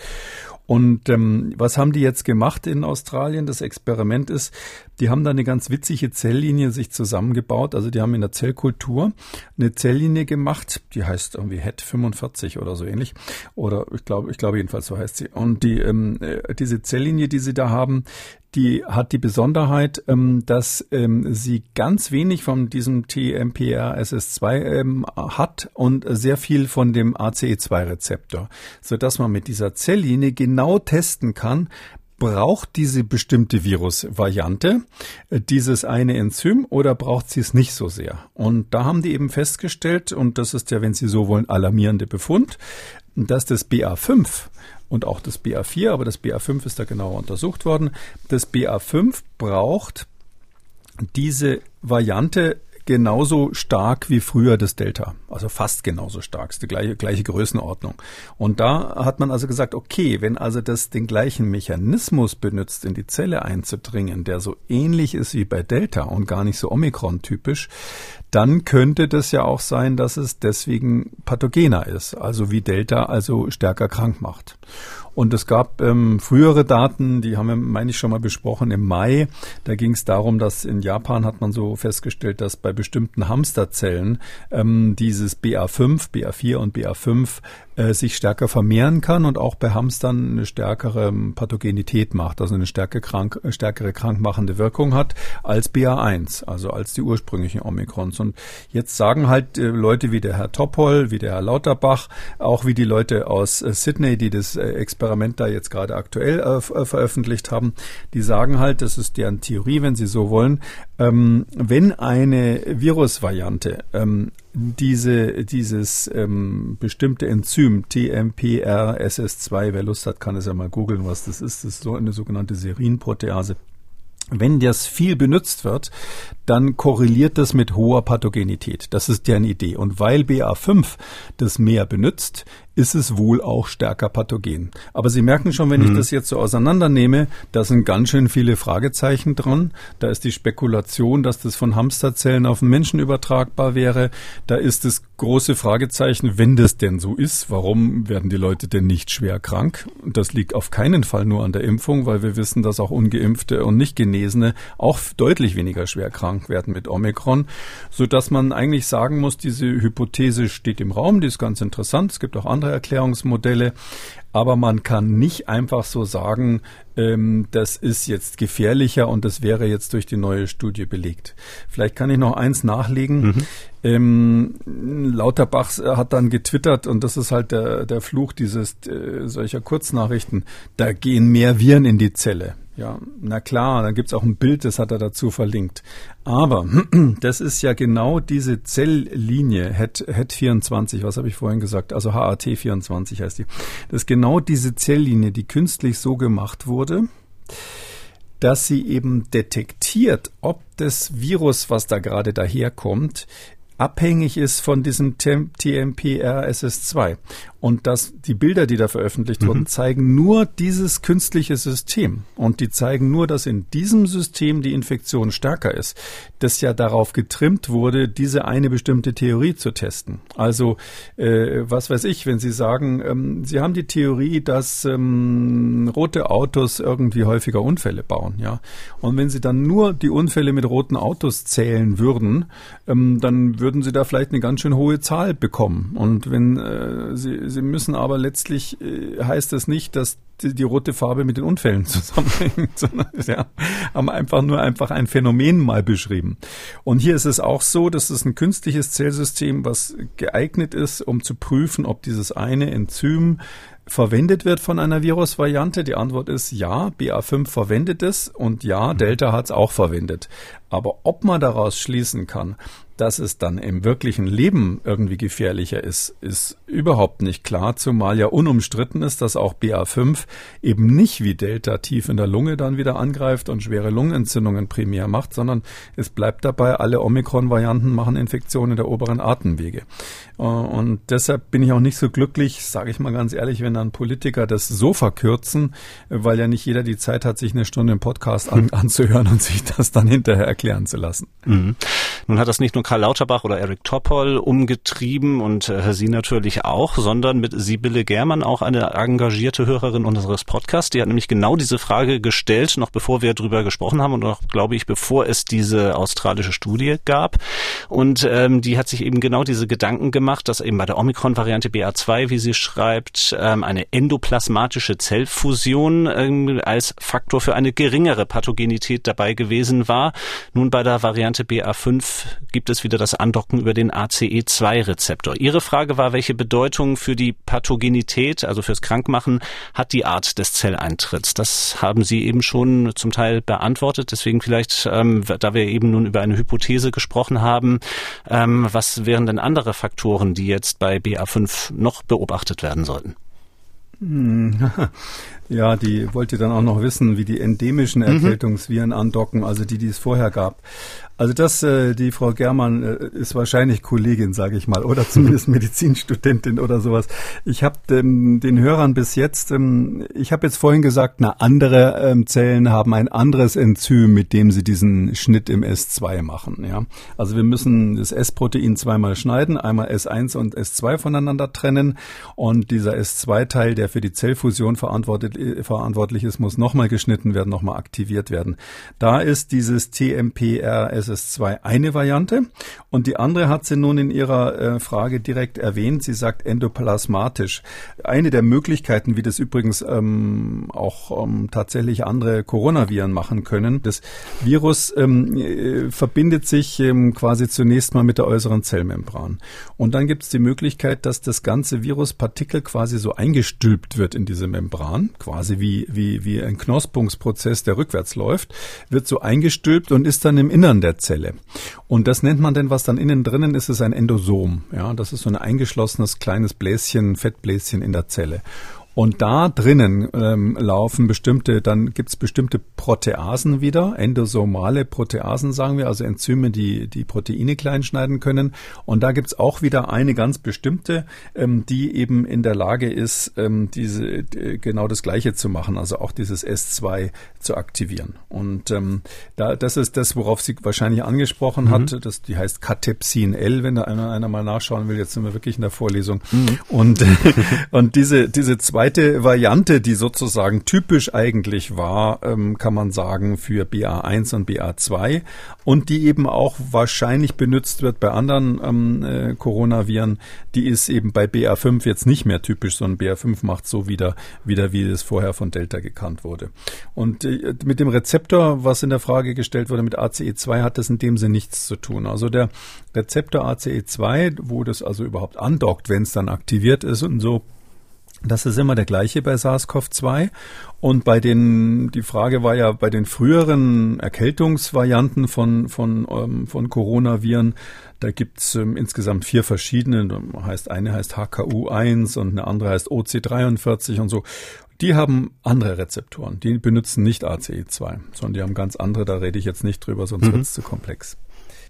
[SPEAKER 3] Und ähm, was haben die jetzt gemacht in Australien? Das Experiment ist, die haben da eine ganz witzige Zelllinie sich zusammengebaut. Also die haben in der Zellkultur eine Zelllinie gemacht, die heißt irgendwie HET 45 oder so ähnlich. Oder ich glaube, ich glaube jedenfalls so heißt sie. Und die ähm, äh, diese Zelllinie, die sie da haben, die hat die Besonderheit, ähm, dass ähm, sie ganz wenig von diesem TMPRSS2 ähm, hat und sehr viel von dem ACE2-Rezeptor, so dass man mit dieser Zelllinie genau testen kann, braucht diese bestimmte Virusvariante äh, dieses eine Enzym oder braucht sie es nicht so sehr? Und da haben die eben festgestellt, und das ist ja, wenn Sie so wollen, alarmierende Befund, dass das BA5 und auch das BA4, aber das BA5 ist da genauer untersucht worden. Das BA5 braucht diese Variante genauso stark wie früher das Delta. Also fast genauso stark. Ist die gleiche, gleiche Größenordnung. Und da hat man also gesagt, okay, wenn also das den gleichen Mechanismus benutzt, in die Zelle einzudringen, der so ähnlich ist wie bei Delta und gar nicht so Omikron-typisch, dann könnte das ja auch sein, dass es deswegen pathogener ist, also wie Delta also stärker krank macht. Und es gab ähm, frühere Daten, die haben wir, meine ich, schon mal besprochen im Mai. Da ging es darum, dass in Japan hat man so festgestellt, dass bei bestimmten Hamsterzellen ähm, dieses BA5, BA4 und BA5 äh, sich stärker vermehren kann und auch bei Hamstern eine stärkere ähm, Pathogenität macht, also eine stärke krank, äh, stärkere krankmachende Wirkung hat als BA1, also als die ursprünglichen Omikrons. Und jetzt sagen halt äh, Leute wie der Herr Topol, wie der Herr Lauterbach, auch wie die Leute aus Sydney, die das Experiment da jetzt gerade aktuell veröffentlicht haben, die sagen halt, das ist deren Theorie, wenn sie so wollen, ähm, wenn eine Virusvariante ähm, diese, dieses ähm, bestimmte Enzym TMPRSS2, wer Lust hat, kann es ja mal googeln, was das ist. Das ist so eine sogenannte Serinprotease wenn das viel benutzt wird, dann korreliert das mit hoher Pathogenität. Das ist deren Idee. Und weil BA5 das mehr benutzt, ist es wohl auch stärker pathogen. Aber Sie merken schon, wenn mhm. ich das jetzt so auseinandernehme, da sind ganz schön viele Fragezeichen dran. Da ist die Spekulation, dass das von Hamsterzellen auf den Menschen übertragbar wäre. Da ist das große Fragezeichen, wenn das denn so ist, warum werden die Leute denn nicht schwer krank? Das liegt auf keinen Fall nur an der Impfung, weil wir wissen, dass auch ungeimpfte und nicht Genesene auch deutlich weniger schwer krank werden mit Omikron, so dass man eigentlich sagen muss, diese Hypothese steht im Raum, die ist ganz interessant. Es gibt auch andere Erklärungsmodelle. Aber man kann nicht einfach so sagen, ähm, das ist jetzt gefährlicher und das wäre jetzt durch die neue Studie belegt. Vielleicht kann ich noch eins nachlegen. Mhm. Ähm, Lauterbach hat dann getwittert und das ist halt der, der Fluch dieses äh, solcher Kurznachrichten. Da gehen mehr Viren in die Zelle. Ja, na klar, dann gibt's auch ein Bild, das hat er dazu verlinkt. Aber das ist ja genau diese Zelllinie, HET, HET24, was habe ich vorhin gesagt? Also HAT24 heißt die. Das ist genau diese Zelllinie, die künstlich so gemacht wurde, dass sie eben detektiert, ob das Virus, was da gerade daherkommt, abhängig ist von diesem TMPRSS2. Und dass die Bilder, die da veröffentlicht mhm. wurden, zeigen nur dieses künstliche System. Und die zeigen nur, dass in diesem System die Infektion stärker ist. Das ja darauf getrimmt wurde, diese eine bestimmte Theorie zu testen. Also, äh, was weiß ich, wenn Sie sagen, ähm, Sie haben die Theorie, dass ähm, rote Autos irgendwie häufiger Unfälle bauen, ja. Und wenn Sie dann nur die Unfälle mit roten Autos zählen würden, ähm, dann würden Sie da vielleicht eine ganz schön hohe Zahl bekommen. Und wenn äh, Sie sie müssen aber letztlich, äh, heißt das nicht, dass die, die, rote Farbe mit den Unfällen zusammenhängt, sondern ja, haben einfach nur einfach ein Phänomen mal beschrieben. Und hier ist es auch so, dass es ein künstliches Zellsystem, was geeignet ist, um zu prüfen, ob dieses eine Enzym verwendet wird von einer Virusvariante? Die Antwort ist ja, BA5 verwendet es und ja, Delta hat es auch verwendet. Aber ob man daraus schließen kann, dass es dann im wirklichen Leben irgendwie gefährlicher ist, ist überhaupt nicht klar, zumal ja unumstritten ist, dass auch BA5 eben nicht wie Delta tief in der Lunge dann wieder angreift und schwere Lungenentzündungen primär macht, sondern es bleibt dabei, alle Omikron-Varianten machen Infektionen der oberen Atemwege. Äh, und deshalb bin ich auch nicht so glücklich, sage ich mal ganz ehrlich, wenn dann Politiker das so verkürzen, weil ja nicht jeder die Zeit hat, sich eine Stunde im Podcast an, anzuhören und sich das dann hinterher erklären zu lassen.
[SPEAKER 2] Mhm. Nun hat das nicht nur Karl Lauterbach oder Eric Topol umgetrieben und äh, Sie natürlich auch, sondern mit Sibylle Germann auch eine engagierte Hörerin unseres Podcasts. Die hat nämlich genau diese Frage gestellt, noch bevor wir darüber gesprochen haben und auch, glaube ich, bevor es diese australische Studie gab. Und ähm, die hat sich eben genau diese Gedanken gemacht, dass eben bei der Omikron-Variante BA2, wie sie schreibt, ähm, eine endoplasmatische Zellfusion ähm, als Faktor für eine geringere Pathogenität dabei gewesen war. Nun bei der Variante BA5 gibt es wieder das Andocken über den ACE2-Rezeptor. Ihre Frage war, welche Bedeutung für die Pathogenität, also fürs Krankmachen, hat die Art des Zelleintritts? Das haben Sie eben schon zum Teil beantwortet. Deswegen vielleicht, ähm, da wir eben nun über eine Hypothese gesprochen haben, ähm, was wären denn andere Faktoren, die jetzt bei BA5 noch beobachtet werden sollten?
[SPEAKER 3] Ja, die wollte dann auch noch wissen, wie die endemischen mhm. Erkältungsviren andocken, also die, die es vorher gab. Also das, äh, die Frau Germann äh, ist wahrscheinlich Kollegin, sage ich mal, oder zumindest Medizinstudentin oder sowas. Ich habe ähm, den Hörern bis jetzt, ähm, ich habe jetzt vorhin gesagt, na andere ähm, Zellen haben ein anderes Enzym, mit dem sie diesen Schnitt im S2 machen. Ja, also wir müssen das S-Protein zweimal schneiden, einmal S1 und S2 voneinander trennen und dieser S2-Teil, der für die Zellfusion verantwortet, verantwortlich ist, muss nochmal geschnitten werden, nochmal aktiviert werden. Da ist dieses TMPRS SS2 eine Variante und die andere hat sie nun in ihrer äh, Frage direkt erwähnt. Sie sagt endoplasmatisch. Eine der Möglichkeiten, wie das übrigens ähm, auch ähm, tatsächlich andere Coronaviren machen können, das Virus ähm, äh, verbindet sich ähm, quasi zunächst mal mit der äußeren Zellmembran. Und dann gibt es die Möglichkeit, dass das ganze Viruspartikel quasi so eingestülpt wird in diese Membran, quasi wie, wie, wie ein Knospungsprozess, der rückwärts läuft, wird so eingestülpt und ist dann im Innern der Zelle. Und das nennt man denn, was dann innen drinnen ist, ist ein Endosom. Ja, das ist so ein eingeschlossenes kleines Bläschen, Fettbläschen in der Zelle. Und da drinnen ähm, laufen bestimmte, dann gibt es bestimmte Proteasen wieder, endosomale Proteasen sagen wir, also Enzyme, die die Proteine kleinschneiden können. Und da gibt es auch wieder eine ganz bestimmte, ähm, die eben in der Lage ist, ähm, diese genau das Gleiche zu machen, also auch dieses S2 zu aktivieren. Und ähm, da, das ist das, worauf sie wahrscheinlich angesprochen mhm. hat. Das, die heißt Catepsin L, wenn da einer, einer mal nachschauen will. Jetzt sind wir wirklich in der Vorlesung. Mhm. Und, und diese, diese zweite Variante, die sozusagen typisch eigentlich war, ähm, kann man sagen, für BA1 und BA2 und die eben auch wahrscheinlich benutzt wird bei anderen ähm, äh, Coronaviren, die ist eben bei BA5 jetzt nicht mehr typisch, sondern BA5 macht so wieder, wieder wie es vorher von Delta gekannt wurde. Und äh, mit dem Rezeptor, was in der Frage gestellt wurde, mit ACE2 hat das in dem Sinne nichts zu tun. Also der Rezeptor ACE2, wo das also überhaupt andockt, wenn es dann aktiviert ist und so, das ist immer der gleiche bei SARS-CoV-2. Und bei den, die Frage war ja bei den früheren Erkältungsvarianten von, von, ähm, von Coronaviren, da gibt's ähm, insgesamt vier verschiedene. Heißt, eine heißt HKU1 und eine andere heißt OC43 und so. Die haben andere Rezeptoren. Die benutzen nicht ACE2, sondern die haben ganz andere. Da rede ich jetzt nicht drüber, sonst mhm. wird's zu komplex.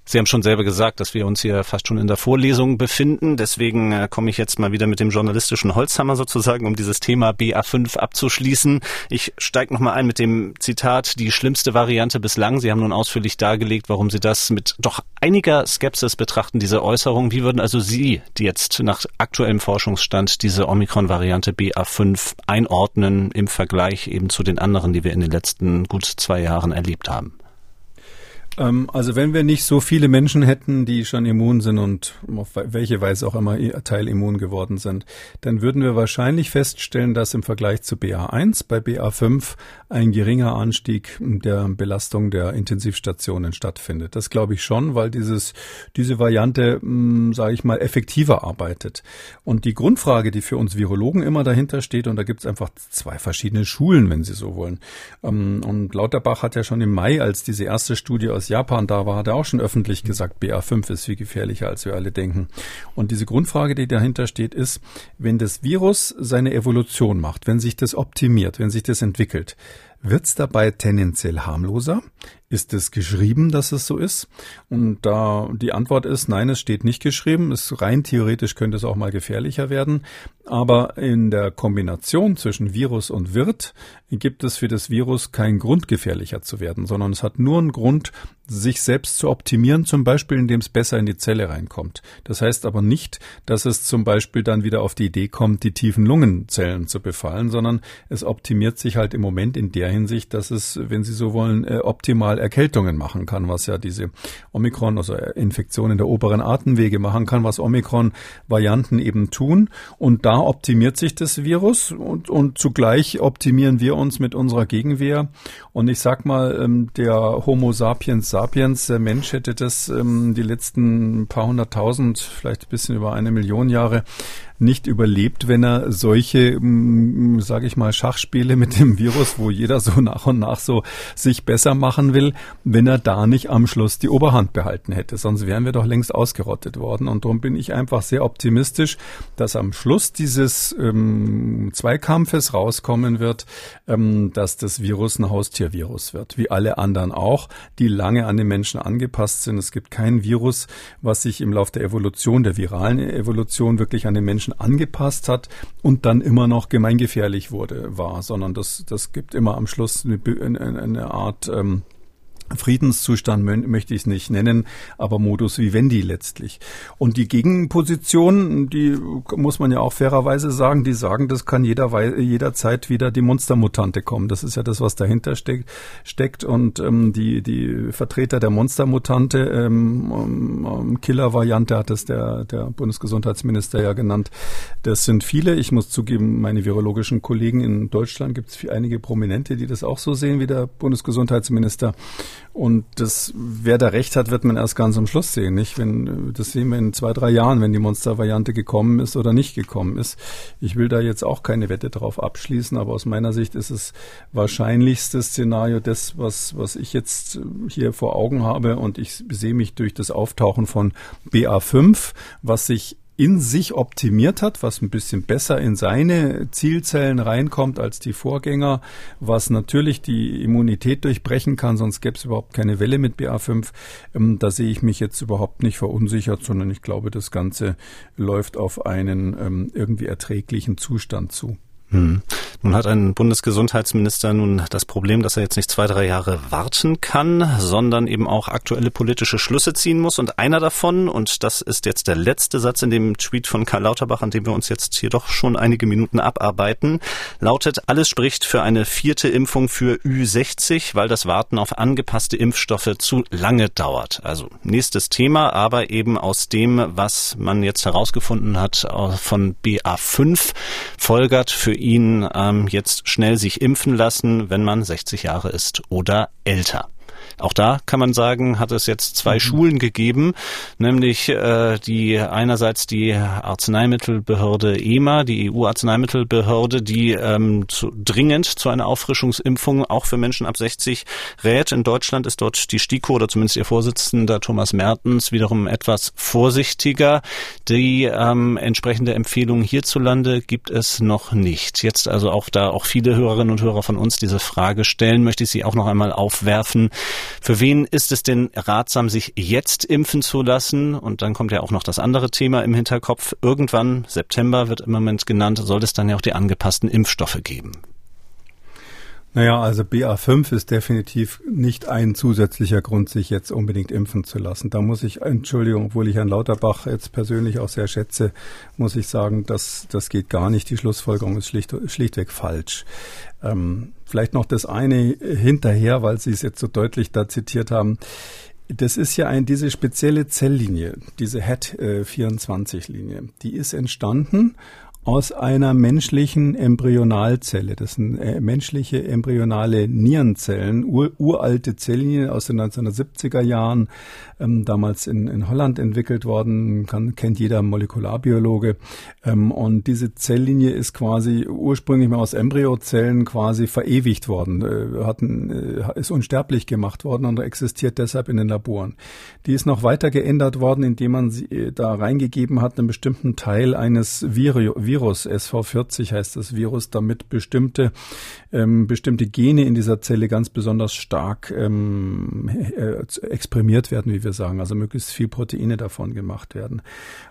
[SPEAKER 2] Sie haben schon selber gesagt, dass wir uns hier fast schon in der Vorlesung befinden. Deswegen äh, komme ich jetzt mal wieder mit dem journalistischen Holzhammer sozusagen, um dieses Thema BA5 abzuschließen. Ich steige nochmal ein mit dem Zitat, die schlimmste Variante bislang. Sie haben nun ausführlich dargelegt, warum Sie das mit doch einiger Skepsis betrachten, diese Äußerung. Wie würden also Sie die jetzt nach aktuellem Forschungsstand diese Omikron-Variante BA5 einordnen im Vergleich eben zu den anderen, die wir in den letzten gut zwei Jahren erlebt haben?
[SPEAKER 3] Ähm, also wenn wir nicht so viele Menschen hätten, die schon immun sind und auf welche Weise auch immer teilimmun geworden sind, dann würden wir wahrscheinlich feststellen, dass im Vergleich zu BA1 bei BA5 ein geringer Anstieg der Belastung der Intensivstationen stattfindet. Das glaube ich schon, weil dieses, diese Variante, hm, sage ich mal, effektiver arbeitet. Und die Grundfrage, die für uns Virologen immer dahinter steht, und da gibt es einfach zwei verschiedene Schulen, wenn Sie so wollen. Ähm, und Lauterbach hat ja schon im Mai, als diese erste Studie aus Japan da war, hat er auch schon öffentlich gesagt, BA5 ist viel gefährlicher, als wir alle denken. Und diese Grundfrage, die dahinter steht, ist, wenn das Virus seine Evolution macht, wenn sich das optimiert, wenn sich das entwickelt, wird es dabei tendenziell harmloser? Ist es geschrieben, dass es so ist? Und da die Antwort ist, nein, es steht nicht geschrieben. Es rein theoretisch könnte es auch mal gefährlicher werden. Aber in der Kombination zwischen Virus und Wirt gibt es für das Virus keinen Grund, gefährlicher zu werden, sondern es hat nur einen Grund, sich selbst zu optimieren, zum Beispiel indem es besser in die Zelle reinkommt. Das heißt aber nicht, dass es zum Beispiel dann wieder auf die Idee kommt, die tiefen Lungenzellen zu befallen, sondern es optimiert sich halt im Moment in der Hinsicht, dass es, wenn Sie so wollen, äh, optimal Erkältungen machen kann, was ja diese Omikron, also Infektionen der oberen Atemwege machen kann, was Omikron-Varianten eben tun. Und da optimiert sich das Virus und, und zugleich optimieren wir uns mit unserer Gegenwehr. Und ich sag mal, ähm, der Homo sapiens sapiens, der Mensch hätte das ähm, die letzten paar hunderttausend, vielleicht ein bisschen über eine Million Jahre nicht überlebt, wenn er solche, sage ich mal, Schachspiele mit dem Virus, wo jeder so nach und nach so sich besser machen will, wenn er da nicht am Schluss die Oberhand behalten hätte. Sonst wären wir doch längst ausgerottet worden. Und darum bin ich einfach sehr optimistisch, dass am Schluss dieses ähm, Zweikampfes rauskommen wird, ähm, dass das Virus ein Haustiervirus wird, wie alle anderen auch, die lange an den Menschen angepasst sind. Es gibt kein Virus, was sich im Laufe der Evolution, der viralen Evolution wirklich an den Menschen Menschen angepasst hat und dann immer noch gemeingefährlich wurde, war, sondern das, das gibt immer am Schluss eine, eine, Art ähm, Friedenszustand möchte ich es nicht nennen, aber Modus vivendi letztlich. Und die Gegenposition, die muss man ja auch fairerweise sagen, die sagen, das kann jeder, jederzeit wieder die Monstermutante kommen. Das ist ja das, was dahinter steckt. steckt. Und ähm, die, die Vertreter der Monstermutante, ähm, ähm, Killer-Variante hat es der, der Bundesgesundheitsminister ja genannt. Das sind viele. Ich muss zugeben, meine virologischen Kollegen in Deutschland gibt es einige Prominente, die das auch so sehen wie der Bundesgesundheitsminister. Und das, wer da recht hat, wird man erst ganz am Schluss sehen, nicht? Wenn, das sehen wir in zwei, drei Jahren, wenn die Monster-Variante gekommen ist oder nicht gekommen ist. Ich will da jetzt auch keine Wette drauf abschließen, aber aus meiner Sicht ist es wahrscheinlichste Szenario das, was, was ich jetzt hier vor Augen habe und ich sehe mich durch das Auftauchen von BA5, was sich in sich optimiert hat, was ein bisschen besser in seine Zielzellen reinkommt als die Vorgänger, was natürlich die Immunität durchbrechen kann, sonst gäbe es überhaupt keine Welle mit BA5. Ähm, da sehe ich mich jetzt überhaupt nicht verunsichert, sondern ich glaube, das Ganze läuft auf einen ähm, irgendwie erträglichen Zustand zu.
[SPEAKER 2] Hm. Nun hat ein Bundesgesundheitsminister nun das Problem, dass er jetzt nicht zwei, drei Jahre warten kann, sondern eben auch aktuelle politische Schlüsse ziehen muss. Und einer davon, und das ist jetzt der letzte Satz in dem Tweet von Karl Lauterbach, an dem wir uns jetzt hier doch schon einige Minuten abarbeiten, lautet, alles spricht für eine vierte Impfung für Ü60, weil das Warten auf angepasste Impfstoffe zu lange dauert. Also nächstes Thema, aber eben aus dem, was man jetzt herausgefunden hat äh, von BA5, folgert für ihn ähm, jetzt schnell sich impfen lassen, wenn man 60 Jahre ist oder älter. Auch da kann man sagen, hat es jetzt zwei mhm. Schulen gegeben, nämlich äh, die einerseits die Arzneimittelbehörde EMA, die EU-Arzneimittelbehörde, die ähm, zu, dringend zu einer Auffrischungsimpfung auch für Menschen ab 60 rät. In Deutschland ist dort die STIKO oder zumindest ihr Vorsitzender Thomas Mertens wiederum etwas vorsichtiger. Die ähm, entsprechende Empfehlung hierzulande gibt es noch nicht. Jetzt also auch da auch viele Hörerinnen und Hörer von uns diese Frage stellen, möchte ich sie auch noch einmal aufwerfen. Für wen ist es denn ratsam, sich jetzt impfen zu lassen? Und dann kommt ja auch noch das andere Thema im Hinterkopf. Irgendwann, September wird im Moment genannt, soll es dann ja auch die angepassten Impfstoffe geben.
[SPEAKER 3] Naja, also BA5 ist definitiv nicht ein zusätzlicher Grund, sich jetzt unbedingt impfen zu lassen. Da muss ich, Entschuldigung, obwohl ich Herrn Lauterbach jetzt persönlich auch sehr schätze, muss ich sagen, das, das geht gar nicht. Die Schlussfolgerung ist schlicht, schlichtweg falsch. Ähm, vielleicht noch das eine hinterher, weil Sie es jetzt so deutlich da zitiert haben. Das ist ja ein, diese spezielle Zelllinie, diese HET24-Linie, die ist entstanden aus einer menschlichen Embryonalzelle. Das sind äh, menschliche embryonale Nierenzellen, ur, uralte Zelllinien aus den 1970er Jahren, ähm, damals in, in Holland entwickelt worden, kann, kennt jeder Molekularbiologe. Ähm, und diese Zelllinie ist quasi ursprünglich mal aus Embryozellen quasi verewigt worden, äh, hatten, äh, ist unsterblich gemacht worden und existiert deshalb in den Laboren. Die ist noch weiter geändert worden, indem man sie äh, da reingegeben hat, einen bestimmten Teil eines Virus Virus, SV40 heißt das Virus, damit bestimmte, ähm, bestimmte Gene in dieser Zelle ganz besonders stark ähm, äh, exprimiert werden, wie wir sagen, also möglichst viel Proteine davon gemacht werden.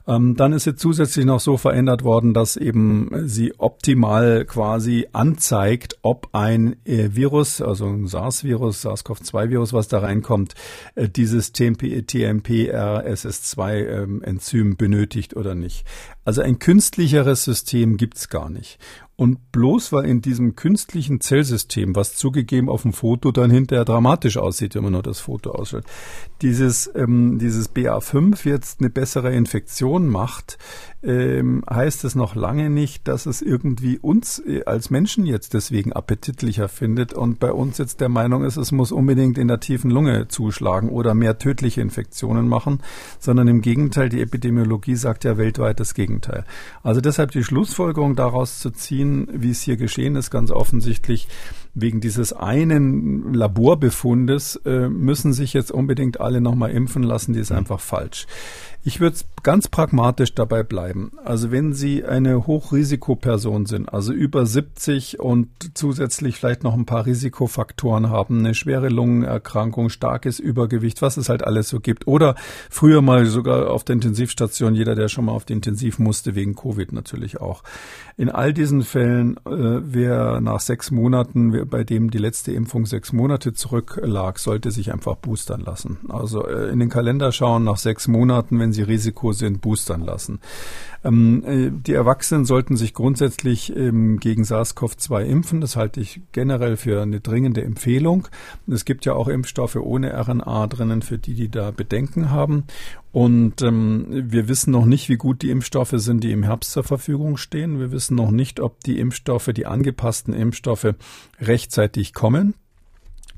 [SPEAKER 3] Ähm, dann ist sie zusätzlich noch so verändert worden, dass eben sie optimal quasi anzeigt, ob ein äh, Virus, also ein SARS-Virus, SARS-CoV-2-Virus, was da reinkommt, äh, dieses TMP-RSS2-Enzym ähm, benötigt oder nicht. Also ein künstlicheres System gibt's gar nicht. Und bloß weil in diesem künstlichen Zellsystem, was zugegeben auf dem Foto dann hinterher dramatisch aussieht, wenn man nur das Foto ausschaut, dieses, ähm, dieses BA5 jetzt eine bessere Infektion macht, ähm, heißt es noch lange nicht, dass es irgendwie uns äh, als Menschen jetzt deswegen appetitlicher findet und bei uns jetzt der Meinung ist, es muss unbedingt in der tiefen Lunge zuschlagen oder mehr tödliche Infektionen machen, sondern im Gegenteil, die Epidemiologie sagt ja weltweit das Gegenteil. Also deshalb die Schlussfolgerung daraus zu ziehen, Berlin, wie es hier geschehen ist, ganz offensichtlich wegen dieses einen Laborbefundes äh, müssen sich jetzt unbedingt alle nochmal impfen lassen, die ist mhm. einfach falsch. Ich würde ganz pragmatisch dabei bleiben. Also wenn Sie eine Hochrisikoperson sind, also über 70 und zusätzlich vielleicht noch ein paar Risikofaktoren haben, eine schwere Lungenerkrankung, starkes Übergewicht, was es halt alles so gibt. Oder früher mal sogar auf der Intensivstation, jeder, der schon mal auf die Intensiv musste, wegen Covid natürlich auch. In all diesen Fällen, äh, wer nach sechs Monaten, bei dem die letzte Impfung sechs Monate zurücklag, sollte sich einfach boostern lassen. Also äh, in den Kalender schauen nach sechs Monaten, wenn sie Risiko sind, boostern lassen. Ähm, äh, die Erwachsenen sollten sich grundsätzlich ähm, gegen SARS-CoV-2 impfen. Das halte ich generell für eine dringende Empfehlung. Es gibt ja auch Impfstoffe ohne RNA drinnen, für die, die da Bedenken haben. Und ähm, wir wissen noch nicht, wie gut die Impfstoffe sind, die im Herbst zur Verfügung stehen. Wir wissen noch nicht, ob die Impfstoffe, die angepassten Impfstoffe rechtzeitig kommen.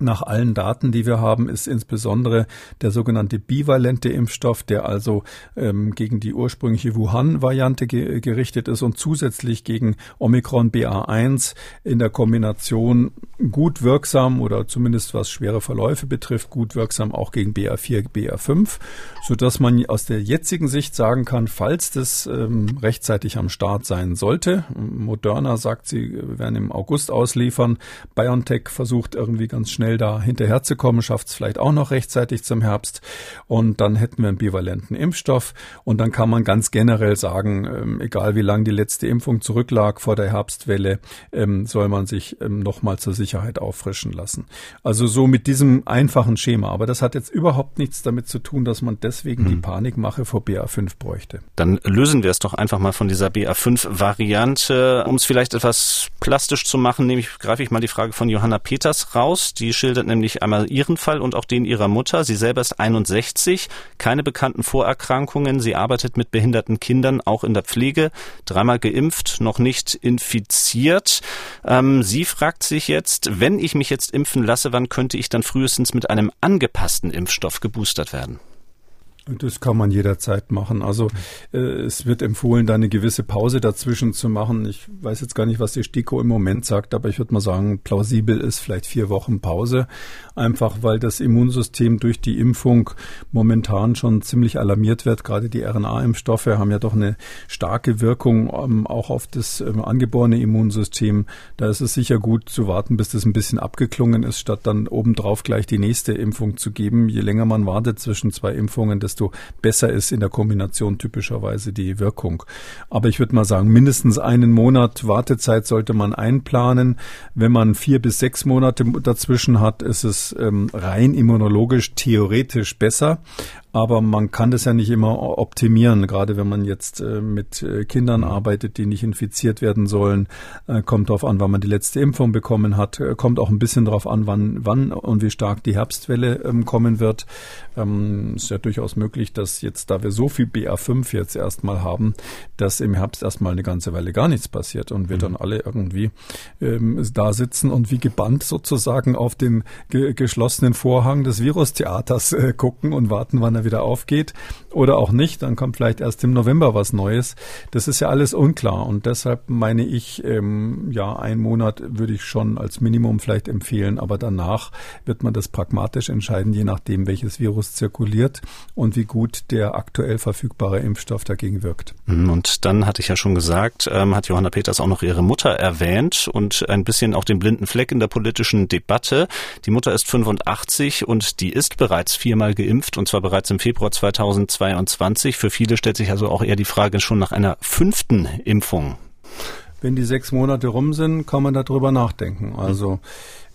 [SPEAKER 3] Nach allen Daten, die wir haben, ist insbesondere der sogenannte bivalente Impfstoff, der also ähm, gegen die ursprüngliche Wuhan-Variante ge gerichtet ist und zusätzlich gegen Omikron BA1 in der Kombination gut wirksam oder zumindest was schwere Verläufe betrifft, gut wirksam auch gegen BA4, BA5, so dass man aus der jetzigen Sicht sagen kann, falls das ähm, rechtzeitig am Start sein sollte, Moderna sagt, sie werden im August ausliefern, BioNTech versucht irgendwie ganz schnell da hinterherzukommen, schafft es vielleicht auch noch rechtzeitig zum Herbst und dann hätten wir einen bivalenten Impfstoff und dann kann man ganz generell sagen, ähm, egal wie lange die letzte Impfung zurücklag vor der Herbstwelle, ähm, soll man sich ähm, nochmal zur Sicherheit auffrischen lassen. Also so mit diesem einfachen Schema. Aber das hat jetzt überhaupt nichts damit zu tun, dass man deswegen hm. die Panikmache vor BA5 bräuchte.
[SPEAKER 2] Dann lösen wir es doch einfach mal von dieser BA5-Variante. Um es vielleicht etwas plastisch zu machen, nehme ich, greife ich mal die Frage von Johanna Peters raus. Die schildert nämlich einmal ihren Fall und auch den ihrer Mutter. Sie selber ist 61, keine bekannten Vorerkrankungen. Sie arbeitet mit behinderten Kindern, auch in der Pflege, dreimal geimpft, noch nicht infiziert. Ähm, sie fragt sich jetzt, wenn ich mich jetzt impfen lasse, wann könnte ich dann frühestens mit einem angepassten Impfstoff geboostert werden?
[SPEAKER 3] Das kann man jederzeit machen. Also äh, es wird empfohlen, da eine gewisse Pause dazwischen zu machen. Ich weiß jetzt gar nicht, was die STIKO im Moment sagt, aber ich würde mal sagen, plausibel ist vielleicht vier Wochen Pause. Einfach weil das Immunsystem durch die Impfung momentan schon ziemlich alarmiert wird. Gerade die RNA-Impfstoffe haben ja doch eine starke Wirkung ähm, auch auf das ähm, angeborene Immunsystem. Da ist es sicher gut zu warten, bis das ein bisschen abgeklungen ist, statt dann obendrauf gleich die nächste Impfung zu geben. Je länger man wartet zwischen zwei Impfungen, desto desto besser ist in der Kombination typischerweise die Wirkung. Aber ich würde mal sagen, mindestens einen Monat Wartezeit sollte man einplanen. Wenn man vier bis sechs Monate dazwischen hat, ist es ähm, rein immunologisch theoretisch besser. Aber man kann das ja nicht immer optimieren, gerade wenn man jetzt äh, mit äh, Kindern arbeitet, die nicht infiziert werden sollen. Äh, kommt darauf an, wann man die letzte Impfung bekommen hat. Kommt auch ein bisschen darauf an, wann, wann und wie stark die Herbstwelle ähm, kommen wird. Ähm, ist ja durchaus möglich, dass jetzt, da wir so viel BA5 jetzt erstmal haben, dass im Herbst erstmal eine ganze Weile gar nichts passiert und wir mhm. dann alle irgendwie ähm, da sitzen und wie gebannt sozusagen auf den ge geschlossenen Vorhang des Virustheaters gucken und warten, wann er wieder aufgeht oder auch nicht. Dann kommt vielleicht erst im November was Neues. Das ist ja alles unklar und deshalb meine ich, ähm, ja, ein Monat würde ich schon als Minimum vielleicht empfehlen, aber danach wird man das pragmatisch entscheiden, je nachdem, welches Virus zirkuliert und wie gut der aktuell verfügbare Impfstoff dagegen wirkt.
[SPEAKER 2] Mhm, und dann hatte ich ja schon gesagt, ähm, hat Johanna Peters auch noch ihre Mutter erwähnt und ein bisschen auch den blinden Fleck in der politischen Debatte. Die Mutter ist 85 und die ist bereits viermal geimpft und zwar bereits im Februar 2022. Für viele stellt sich also auch eher die Frage schon nach einer fünften Impfung.
[SPEAKER 3] Wenn die sechs Monate rum sind, kann man darüber nachdenken. Also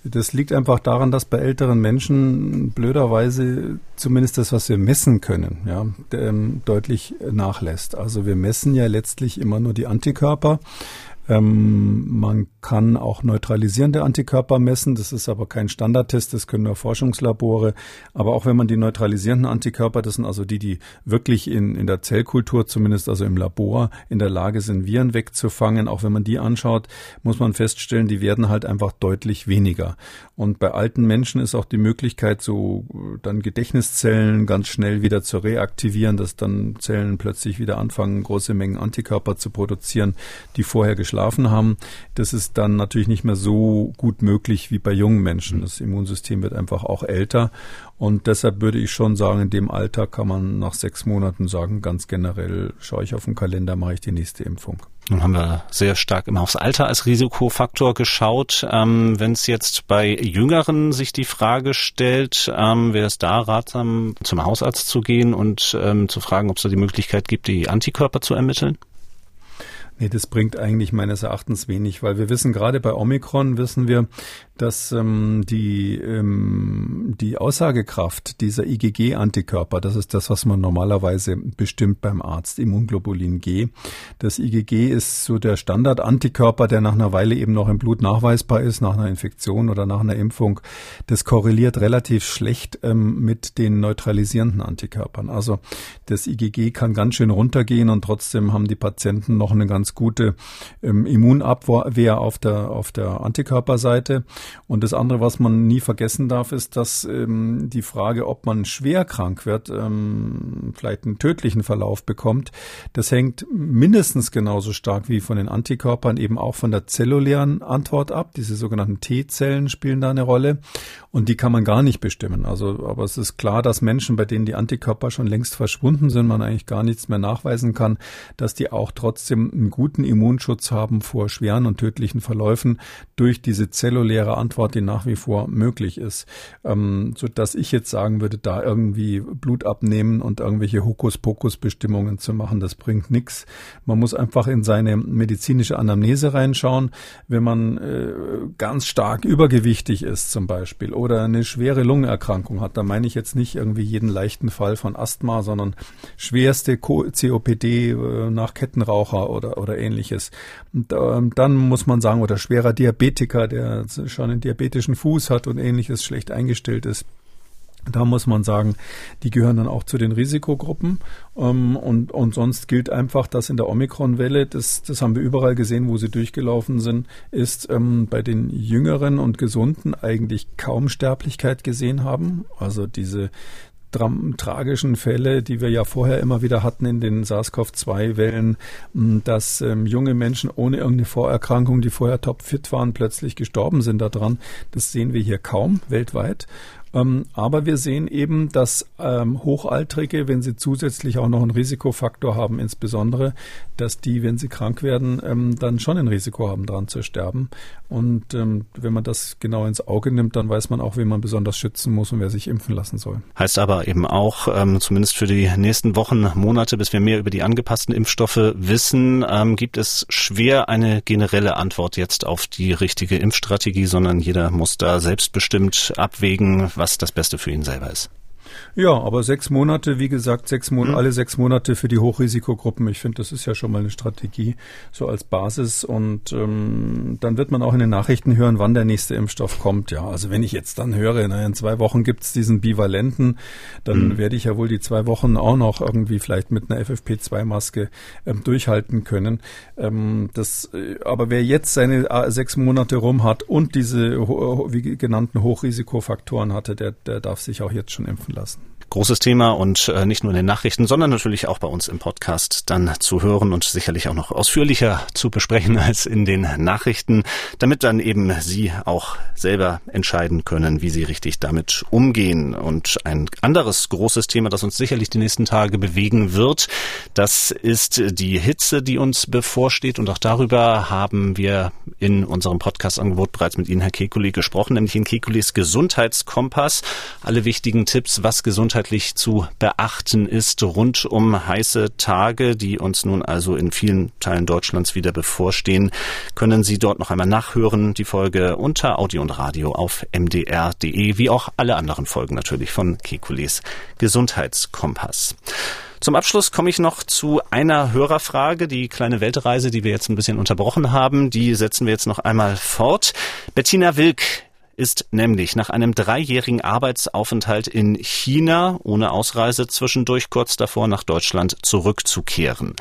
[SPEAKER 3] das liegt einfach daran, dass bei älteren Menschen blöderweise zumindest das, was wir messen können, ja, ähm, deutlich nachlässt. Also wir messen ja letztlich immer nur die Antikörper. Ähm, man kann auch neutralisierende Antikörper messen. Das ist aber kein Standardtest, das können nur Forschungslabore. Aber auch wenn man die neutralisierenden Antikörper, das sind also die, die wirklich in, in der Zellkultur, zumindest also im Labor, in der Lage sind, Viren wegzufangen, auch wenn man die anschaut, muss man feststellen, die werden halt einfach deutlich weniger. Und bei alten Menschen ist auch die Möglichkeit, so dann Gedächtniszellen ganz schnell wieder zu reaktivieren, dass dann Zellen plötzlich wieder anfangen, große Mengen Antikörper zu produzieren, die vorher geschlafen haben. Das ist dann natürlich nicht mehr so gut möglich wie bei jungen Menschen. Das Immunsystem wird einfach auch älter. Und deshalb würde ich schon sagen, in dem Alter kann man nach sechs Monaten sagen, ganz generell schaue ich auf den Kalender, mache ich die nächste Impfung.
[SPEAKER 2] Nun haben wir sehr stark immer aufs Alter als Risikofaktor geschaut. Ähm, Wenn es jetzt bei Jüngeren sich die Frage stellt, ähm, wäre es da ratsam, zum Hausarzt zu gehen und ähm, zu fragen, ob es da die Möglichkeit gibt, die Antikörper zu ermitteln?
[SPEAKER 3] Nee, das bringt eigentlich meines Erachtens wenig, weil wir wissen, gerade bei Omikron wissen wir, dass ähm, die, ähm, die Aussagekraft dieser IgG-Antikörper, das ist das, was man normalerweise bestimmt beim Arzt, Immunglobulin G. Das IgG ist so der Standard-Antikörper, der nach einer Weile eben noch im Blut nachweisbar ist, nach einer Infektion oder nach einer Impfung. Das korreliert relativ schlecht ähm, mit den neutralisierenden Antikörpern. Also das IgG kann ganz schön runtergehen und trotzdem haben die Patienten noch einen ganz gute ähm, Immunabwehr auf der, auf der Antikörperseite. Und das andere, was man nie vergessen darf, ist, dass ähm, die Frage, ob man schwer krank wird, ähm, vielleicht einen tödlichen Verlauf bekommt, das hängt mindestens genauso stark wie von den Antikörpern eben auch von der zellulären Antwort ab. Diese sogenannten T-Zellen spielen da eine Rolle und die kann man gar nicht bestimmen. Also, aber es ist klar, dass Menschen, bei denen die Antikörper schon längst verschwunden sind, man eigentlich gar nichts mehr nachweisen kann, dass die auch trotzdem einen guten Immunschutz haben vor schweren und tödlichen Verläufen durch diese zelluläre Antwort, die nach wie vor möglich ist. Ähm, so dass ich jetzt sagen würde, da irgendwie Blut abnehmen und irgendwelche Hokuspokus-Bestimmungen zu machen, das bringt nichts. Man muss einfach in seine medizinische Anamnese reinschauen. Wenn man äh, ganz stark übergewichtig ist zum Beispiel oder eine schwere Lungenerkrankung hat, da meine ich jetzt nicht irgendwie jeden leichten Fall von Asthma, sondern schwerste COPD äh, nach Kettenraucher oder, oder ähnliches. Und, ähm, dann muss man sagen, oder schwerer Diabetiker, der schon einen diabetischen Fuß hat und ähnliches schlecht eingestellt ist. Da muss man sagen, die gehören dann auch zu den Risikogruppen. Ähm, und, und sonst gilt einfach, dass in der Omikron-Welle, das, das haben wir überall gesehen, wo sie durchgelaufen sind, ist ähm, bei den Jüngeren und Gesunden eigentlich kaum Sterblichkeit gesehen haben. Also diese tragischen Fälle, die wir ja vorher immer wieder hatten in den SARS-CoV-2-Wellen, dass ähm, junge Menschen ohne irgendeine Vorerkrankung, die vorher topfit waren, plötzlich gestorben sind daran. Das sehen wir hier kaum weltweit. Ähm, aber wir sehen eben, dass ähm, Hochaltrige, wenn sie zusätzlich auch noch einen Risikofaktor haben, insbesondere, dass die, wenn sie krank werden, ähm, dann schon ein Risiko haben, dran zu sterben. Und wenn man das genau ins Auge nimmt, dann weiß man auch, wen man besonders schützen muss und wer sich impfen lassen soll.
[SPEAKER 2] Heißt aber eben auch, zumindest für die nächsten Wochen, Monate, bis wir mehr über die angepassten Impfstoffe wissen, gibt es schwer eine generelle Antwort jetzt auf die richtige Impfstrategie, sondern jeder muss da selbstbestimmt abwägen, was das Beste für ihn selber ist.
[SPEAKER 3] Ja, aber sechs Monate, wie gesagt, sechs Monate, mhm. alle sechs Monate für die Hochrisikogruppen. Ich finde, das ist ja schon mal eine Strategie so als Basis. Und ähm, dann wird man auch in den Nachrichten hören, wann der nächste Impfstoff kommt. Ja, also wenn ich jetzt dann höre, na, in zwei Wochen gibt's diesen Bivalenten, dann mhm. werde ich ja wohl die zwei Wochen auch noch irgendwie vielleicht mit einer FFP2-Maske ähm, durchhalten können. Ähm, das, äh, aber wer jetzt seine äh, sechs Monate rum hat und diese wie genannten Hochrisikofaktoren hatte, der, der darf sich auch jetzt schon impfen lassen lassen.
[SPEAKER 2] Großes Thema und äh, nicht nur in den Nachrichten, sondern natürlich auch bei uns im Podcast dann zu hören und sicherlich auch noch ausführlicher zu besprechen als in den Nachrichten, damit dann eben Sie auch selber entscheiden können, wie Sie richtig damit umgehen. Und ein anderes großes Thema, das uns sicherlich die nächsten Tage bewegen wird, das ist die Hitze, die uns bevorsteht. Und auch darüber haben wir in unserem Podcast-Angebot bereits mit Ihnen, Herr Kekulé, gesprochen, nämlich in Kekulis Gesundheitskompass. Alle wichtigen Tipps, was Gesundheit gesundheitlich zu beachten ist rund um heiße Tage, die uns nun also in vielen Teilen Deutschlands wieder bevorstehen, können Sie dort noch einmal nachhören. Die Folge unter Audio und Radio auf mdr.de, wie auch alle anderen Folgen natürlich von Kekules Gesundheitskompass. Zum Abschluss komme ich noch zu einer Hörerfrage. Die kleine Weltreise, die wir jetzt ein bisschen unterbrochen haben, die setzen wir jetzt noch einmal fort. Bettina Wilk ist nämlich nach einem dreijährigen Arbeitsaufenthalt in China ohne Ausreise zwischendurch kurz davor nach Deutschland zurückzukehren.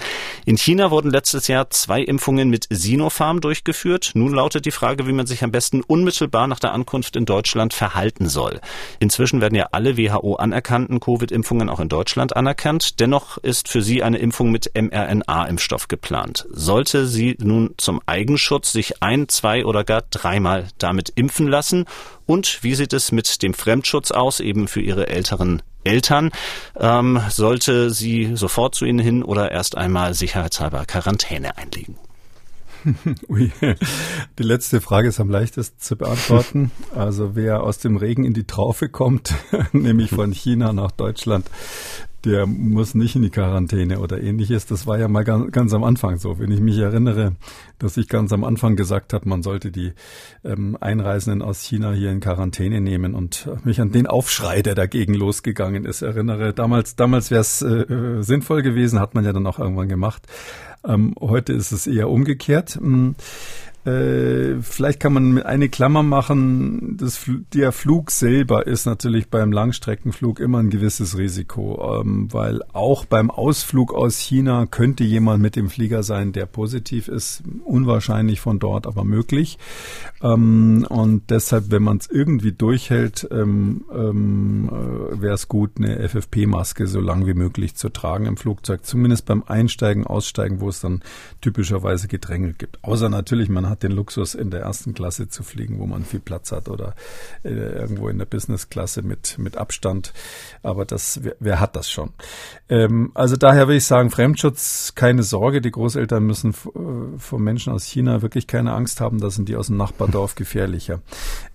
[SPEAKER 2] In China wurden letztes Jahr zwei Impfungen mit Sinopharm durchgeführt. Nun lautet die Frage, wie man sich am besten unmittelbar nach der Ankunft in Deutschland verhalten soll. Inzwischen werden ja alle WHO anerkannten Covid-Impfungen auch in Deutschland anerkannt. Dennoch ist für sie eine Impfung mit mRNA-Impfstoff geplant. Sollte sie nun zum Eigenschutz sich ein, zwei oder gar dreimal damit impfen lassen, und wie sieht es mit dem Fremdschutz aus, eben für Ihre älteren Eltern? Ähm, sollte sie sofort zu Ihnen hin oder erst einmal sicherheitshalber Quarantäne einlegen?
[SPEAKER 3] Ui, die letzte Frage ist am leichtesten zu beantworten. Also wer aus dem Regen in die Traufe kommt, nämlich von China nach Deutschland, der muss nicht in die Quarantäne oder ähnliches. Das war ja mal ganz, ganz am Anfang so. Wenn ich mich erinnere, dass ich ganz am Anfang gesagt habe, man sollte die ähm, Einreisenden aus China hier in Quarantäne nehmen und mich an den Aufschrei, der dagegen losgegangen ist, erinnere. Damals, damals wäre es äh, sinnvoll gewesen, hat man ja dann auch irgendwann gemacht. Ähm, heute ist es eher umgekehrt. Äh, vielleicht kann man eine Klammer machen. Das, der Flug selber ist natürlich beim Langstreckenflug immer ein gewisses Risiko, ähm, weil auch beim Ausflug aus China könnte jemand mit dem Flieger sein, der positiv ist. Unwahrscheinlich von dort, aber möglich. Ähm, und deshalb, wenn man es irgendwie durchhält, ähm, ähm, äh, wäre es gut, eine FFP-Maske so lang wie möglich zu tragen im Flugzeug. Zumindest beim Einsteigen, Aussteigen, wo es dann typischerweise Gedrängel gibt. Außer natürlich, man hat den Luxus, in der ersten Klasse zu fliegen, wo man viel Platz hat oder äh, irgendwo in der Business-Klasse mit, mit Abstand. Aber das, wer, wer hat das schon? Ähm, also daher will ich sagen, Fremdschutz, keine Sorge. Die Großeltern müssen äh, vor Menschen aus China wirklich keine Angst haben. Da sind die aus dem Nachbardorf gefährlicher.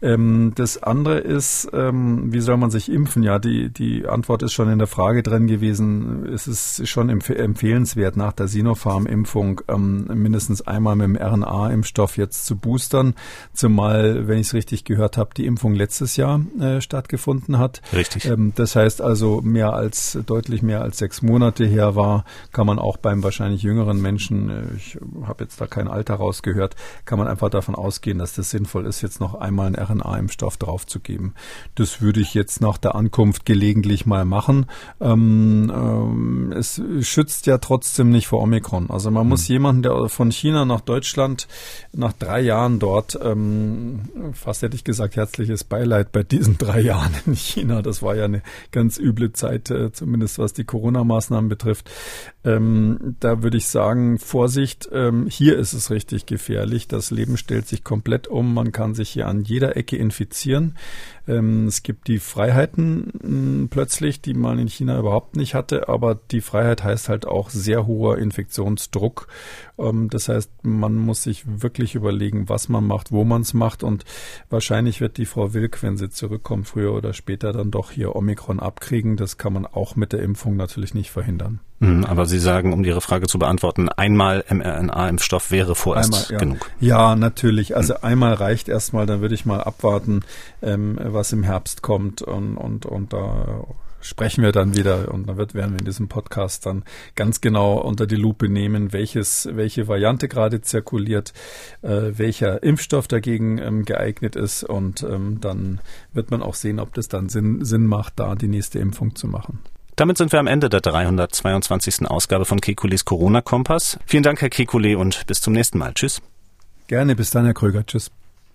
[SPEAKER 3] Ähm, das andere ist, ähm, wie soll man sich impfen? Ja, die, die Antwort ist schon in der Frage drin gewesen. Es ist schon empf empfehlenswert, nach der Sinopharm-Impfung ähm, mindestens einmal mit dem RNA-Impfstoff jetzt zu boostern. Zumal, wenn ich es richtig gehört habe, die Impfung letztes Jahr äh, stattgefunden hat.
[SPEAKER 2] Richtig.
[SPEAKER 3] Ähm, das heißt also, mehr als, deutlich mehr als sechs Monate her war, kann man auch beim wahrscheinlich jüngeren Menschen, äh, ich habe jetzt da kein Alter rausgehört, kann man einfach davon ausgehen, dass das sinnvoll ist, jetzt noch einmal einen RNA-Impfstoff draufzugeben. Das würde ich jetzt nach der Ankunft gelegentlich mal machen. Ähm, ähm, es schützt ja trotzdem nicht vor Omikron. Also man muss hm. jemanden, der von China nach Deutschland nach drei Jahren dort, ähm, fast hätte ich gesagt, herzliches Beileid bei diesen drei Jahren in China. Das war ja eine ganz üble Zeit, äh, zumindest was die Corona-Maßnahmen betrifft. Ähm, da würde ich sagen, Vorsicht, ähm, hier ist es richtig gefährlich. Das Leben stellt sich komplett um. Man kann sich hier an jeder Ecke infizieren. Ähm, es gibt die Freiheiten mh, hm, plötzlich, die man in China überhaupt nicht hatte, aber die Freiheit heißt halt auch sehr hoher Infektionsdruck. Ähm, das heißt, man muss sich wirklich überlegen, was man macht, wo man es macht und wahrscheinlich wird die Frau Wilk, wenn sie zurückkommt, früher oder später dann doch hier Omikron abkriegen. Das kann man auch mit der Impfung natürlich nicht verhindern.
[SPEAKER 2] Mhm, aber Sie sagen, um Ihre Frage zu beantworten, einmal mRNA-Impfstoff wäre vorerst
[SPEAKER 3] einmal, ja.
[SPEAKER 2] genug.
[SPEAKER 3] Ja, natürlich. Also mhm. einmal reicht erstmal, dann würde ich mal abwarten, ähm, was im Herbst kommt und, und, und da sprechen wir dann wieder und dann wird, werden wir in diesem Podcast dann ganz genau unter die Lupe nehmen, welches, welche Variante gerade zirkuliert, äh, welcher Impfstoff dagegen ähm, geeignet ist und ähm, dann wird man auch sehen, ob das dann Sinn, Sinn macht, da die nächste Impfung zu machen.
[SPEAKER 2] Damit sind wir am Ende der 322. Ausgabe von Kekules Corona-Kompass. Vielen Dank, Herr Kekule, und bis zum nächsten Mal. Tschüss.
[SPEAKER 3] Gerne, bis dann, Herr Kröger. Tschüss.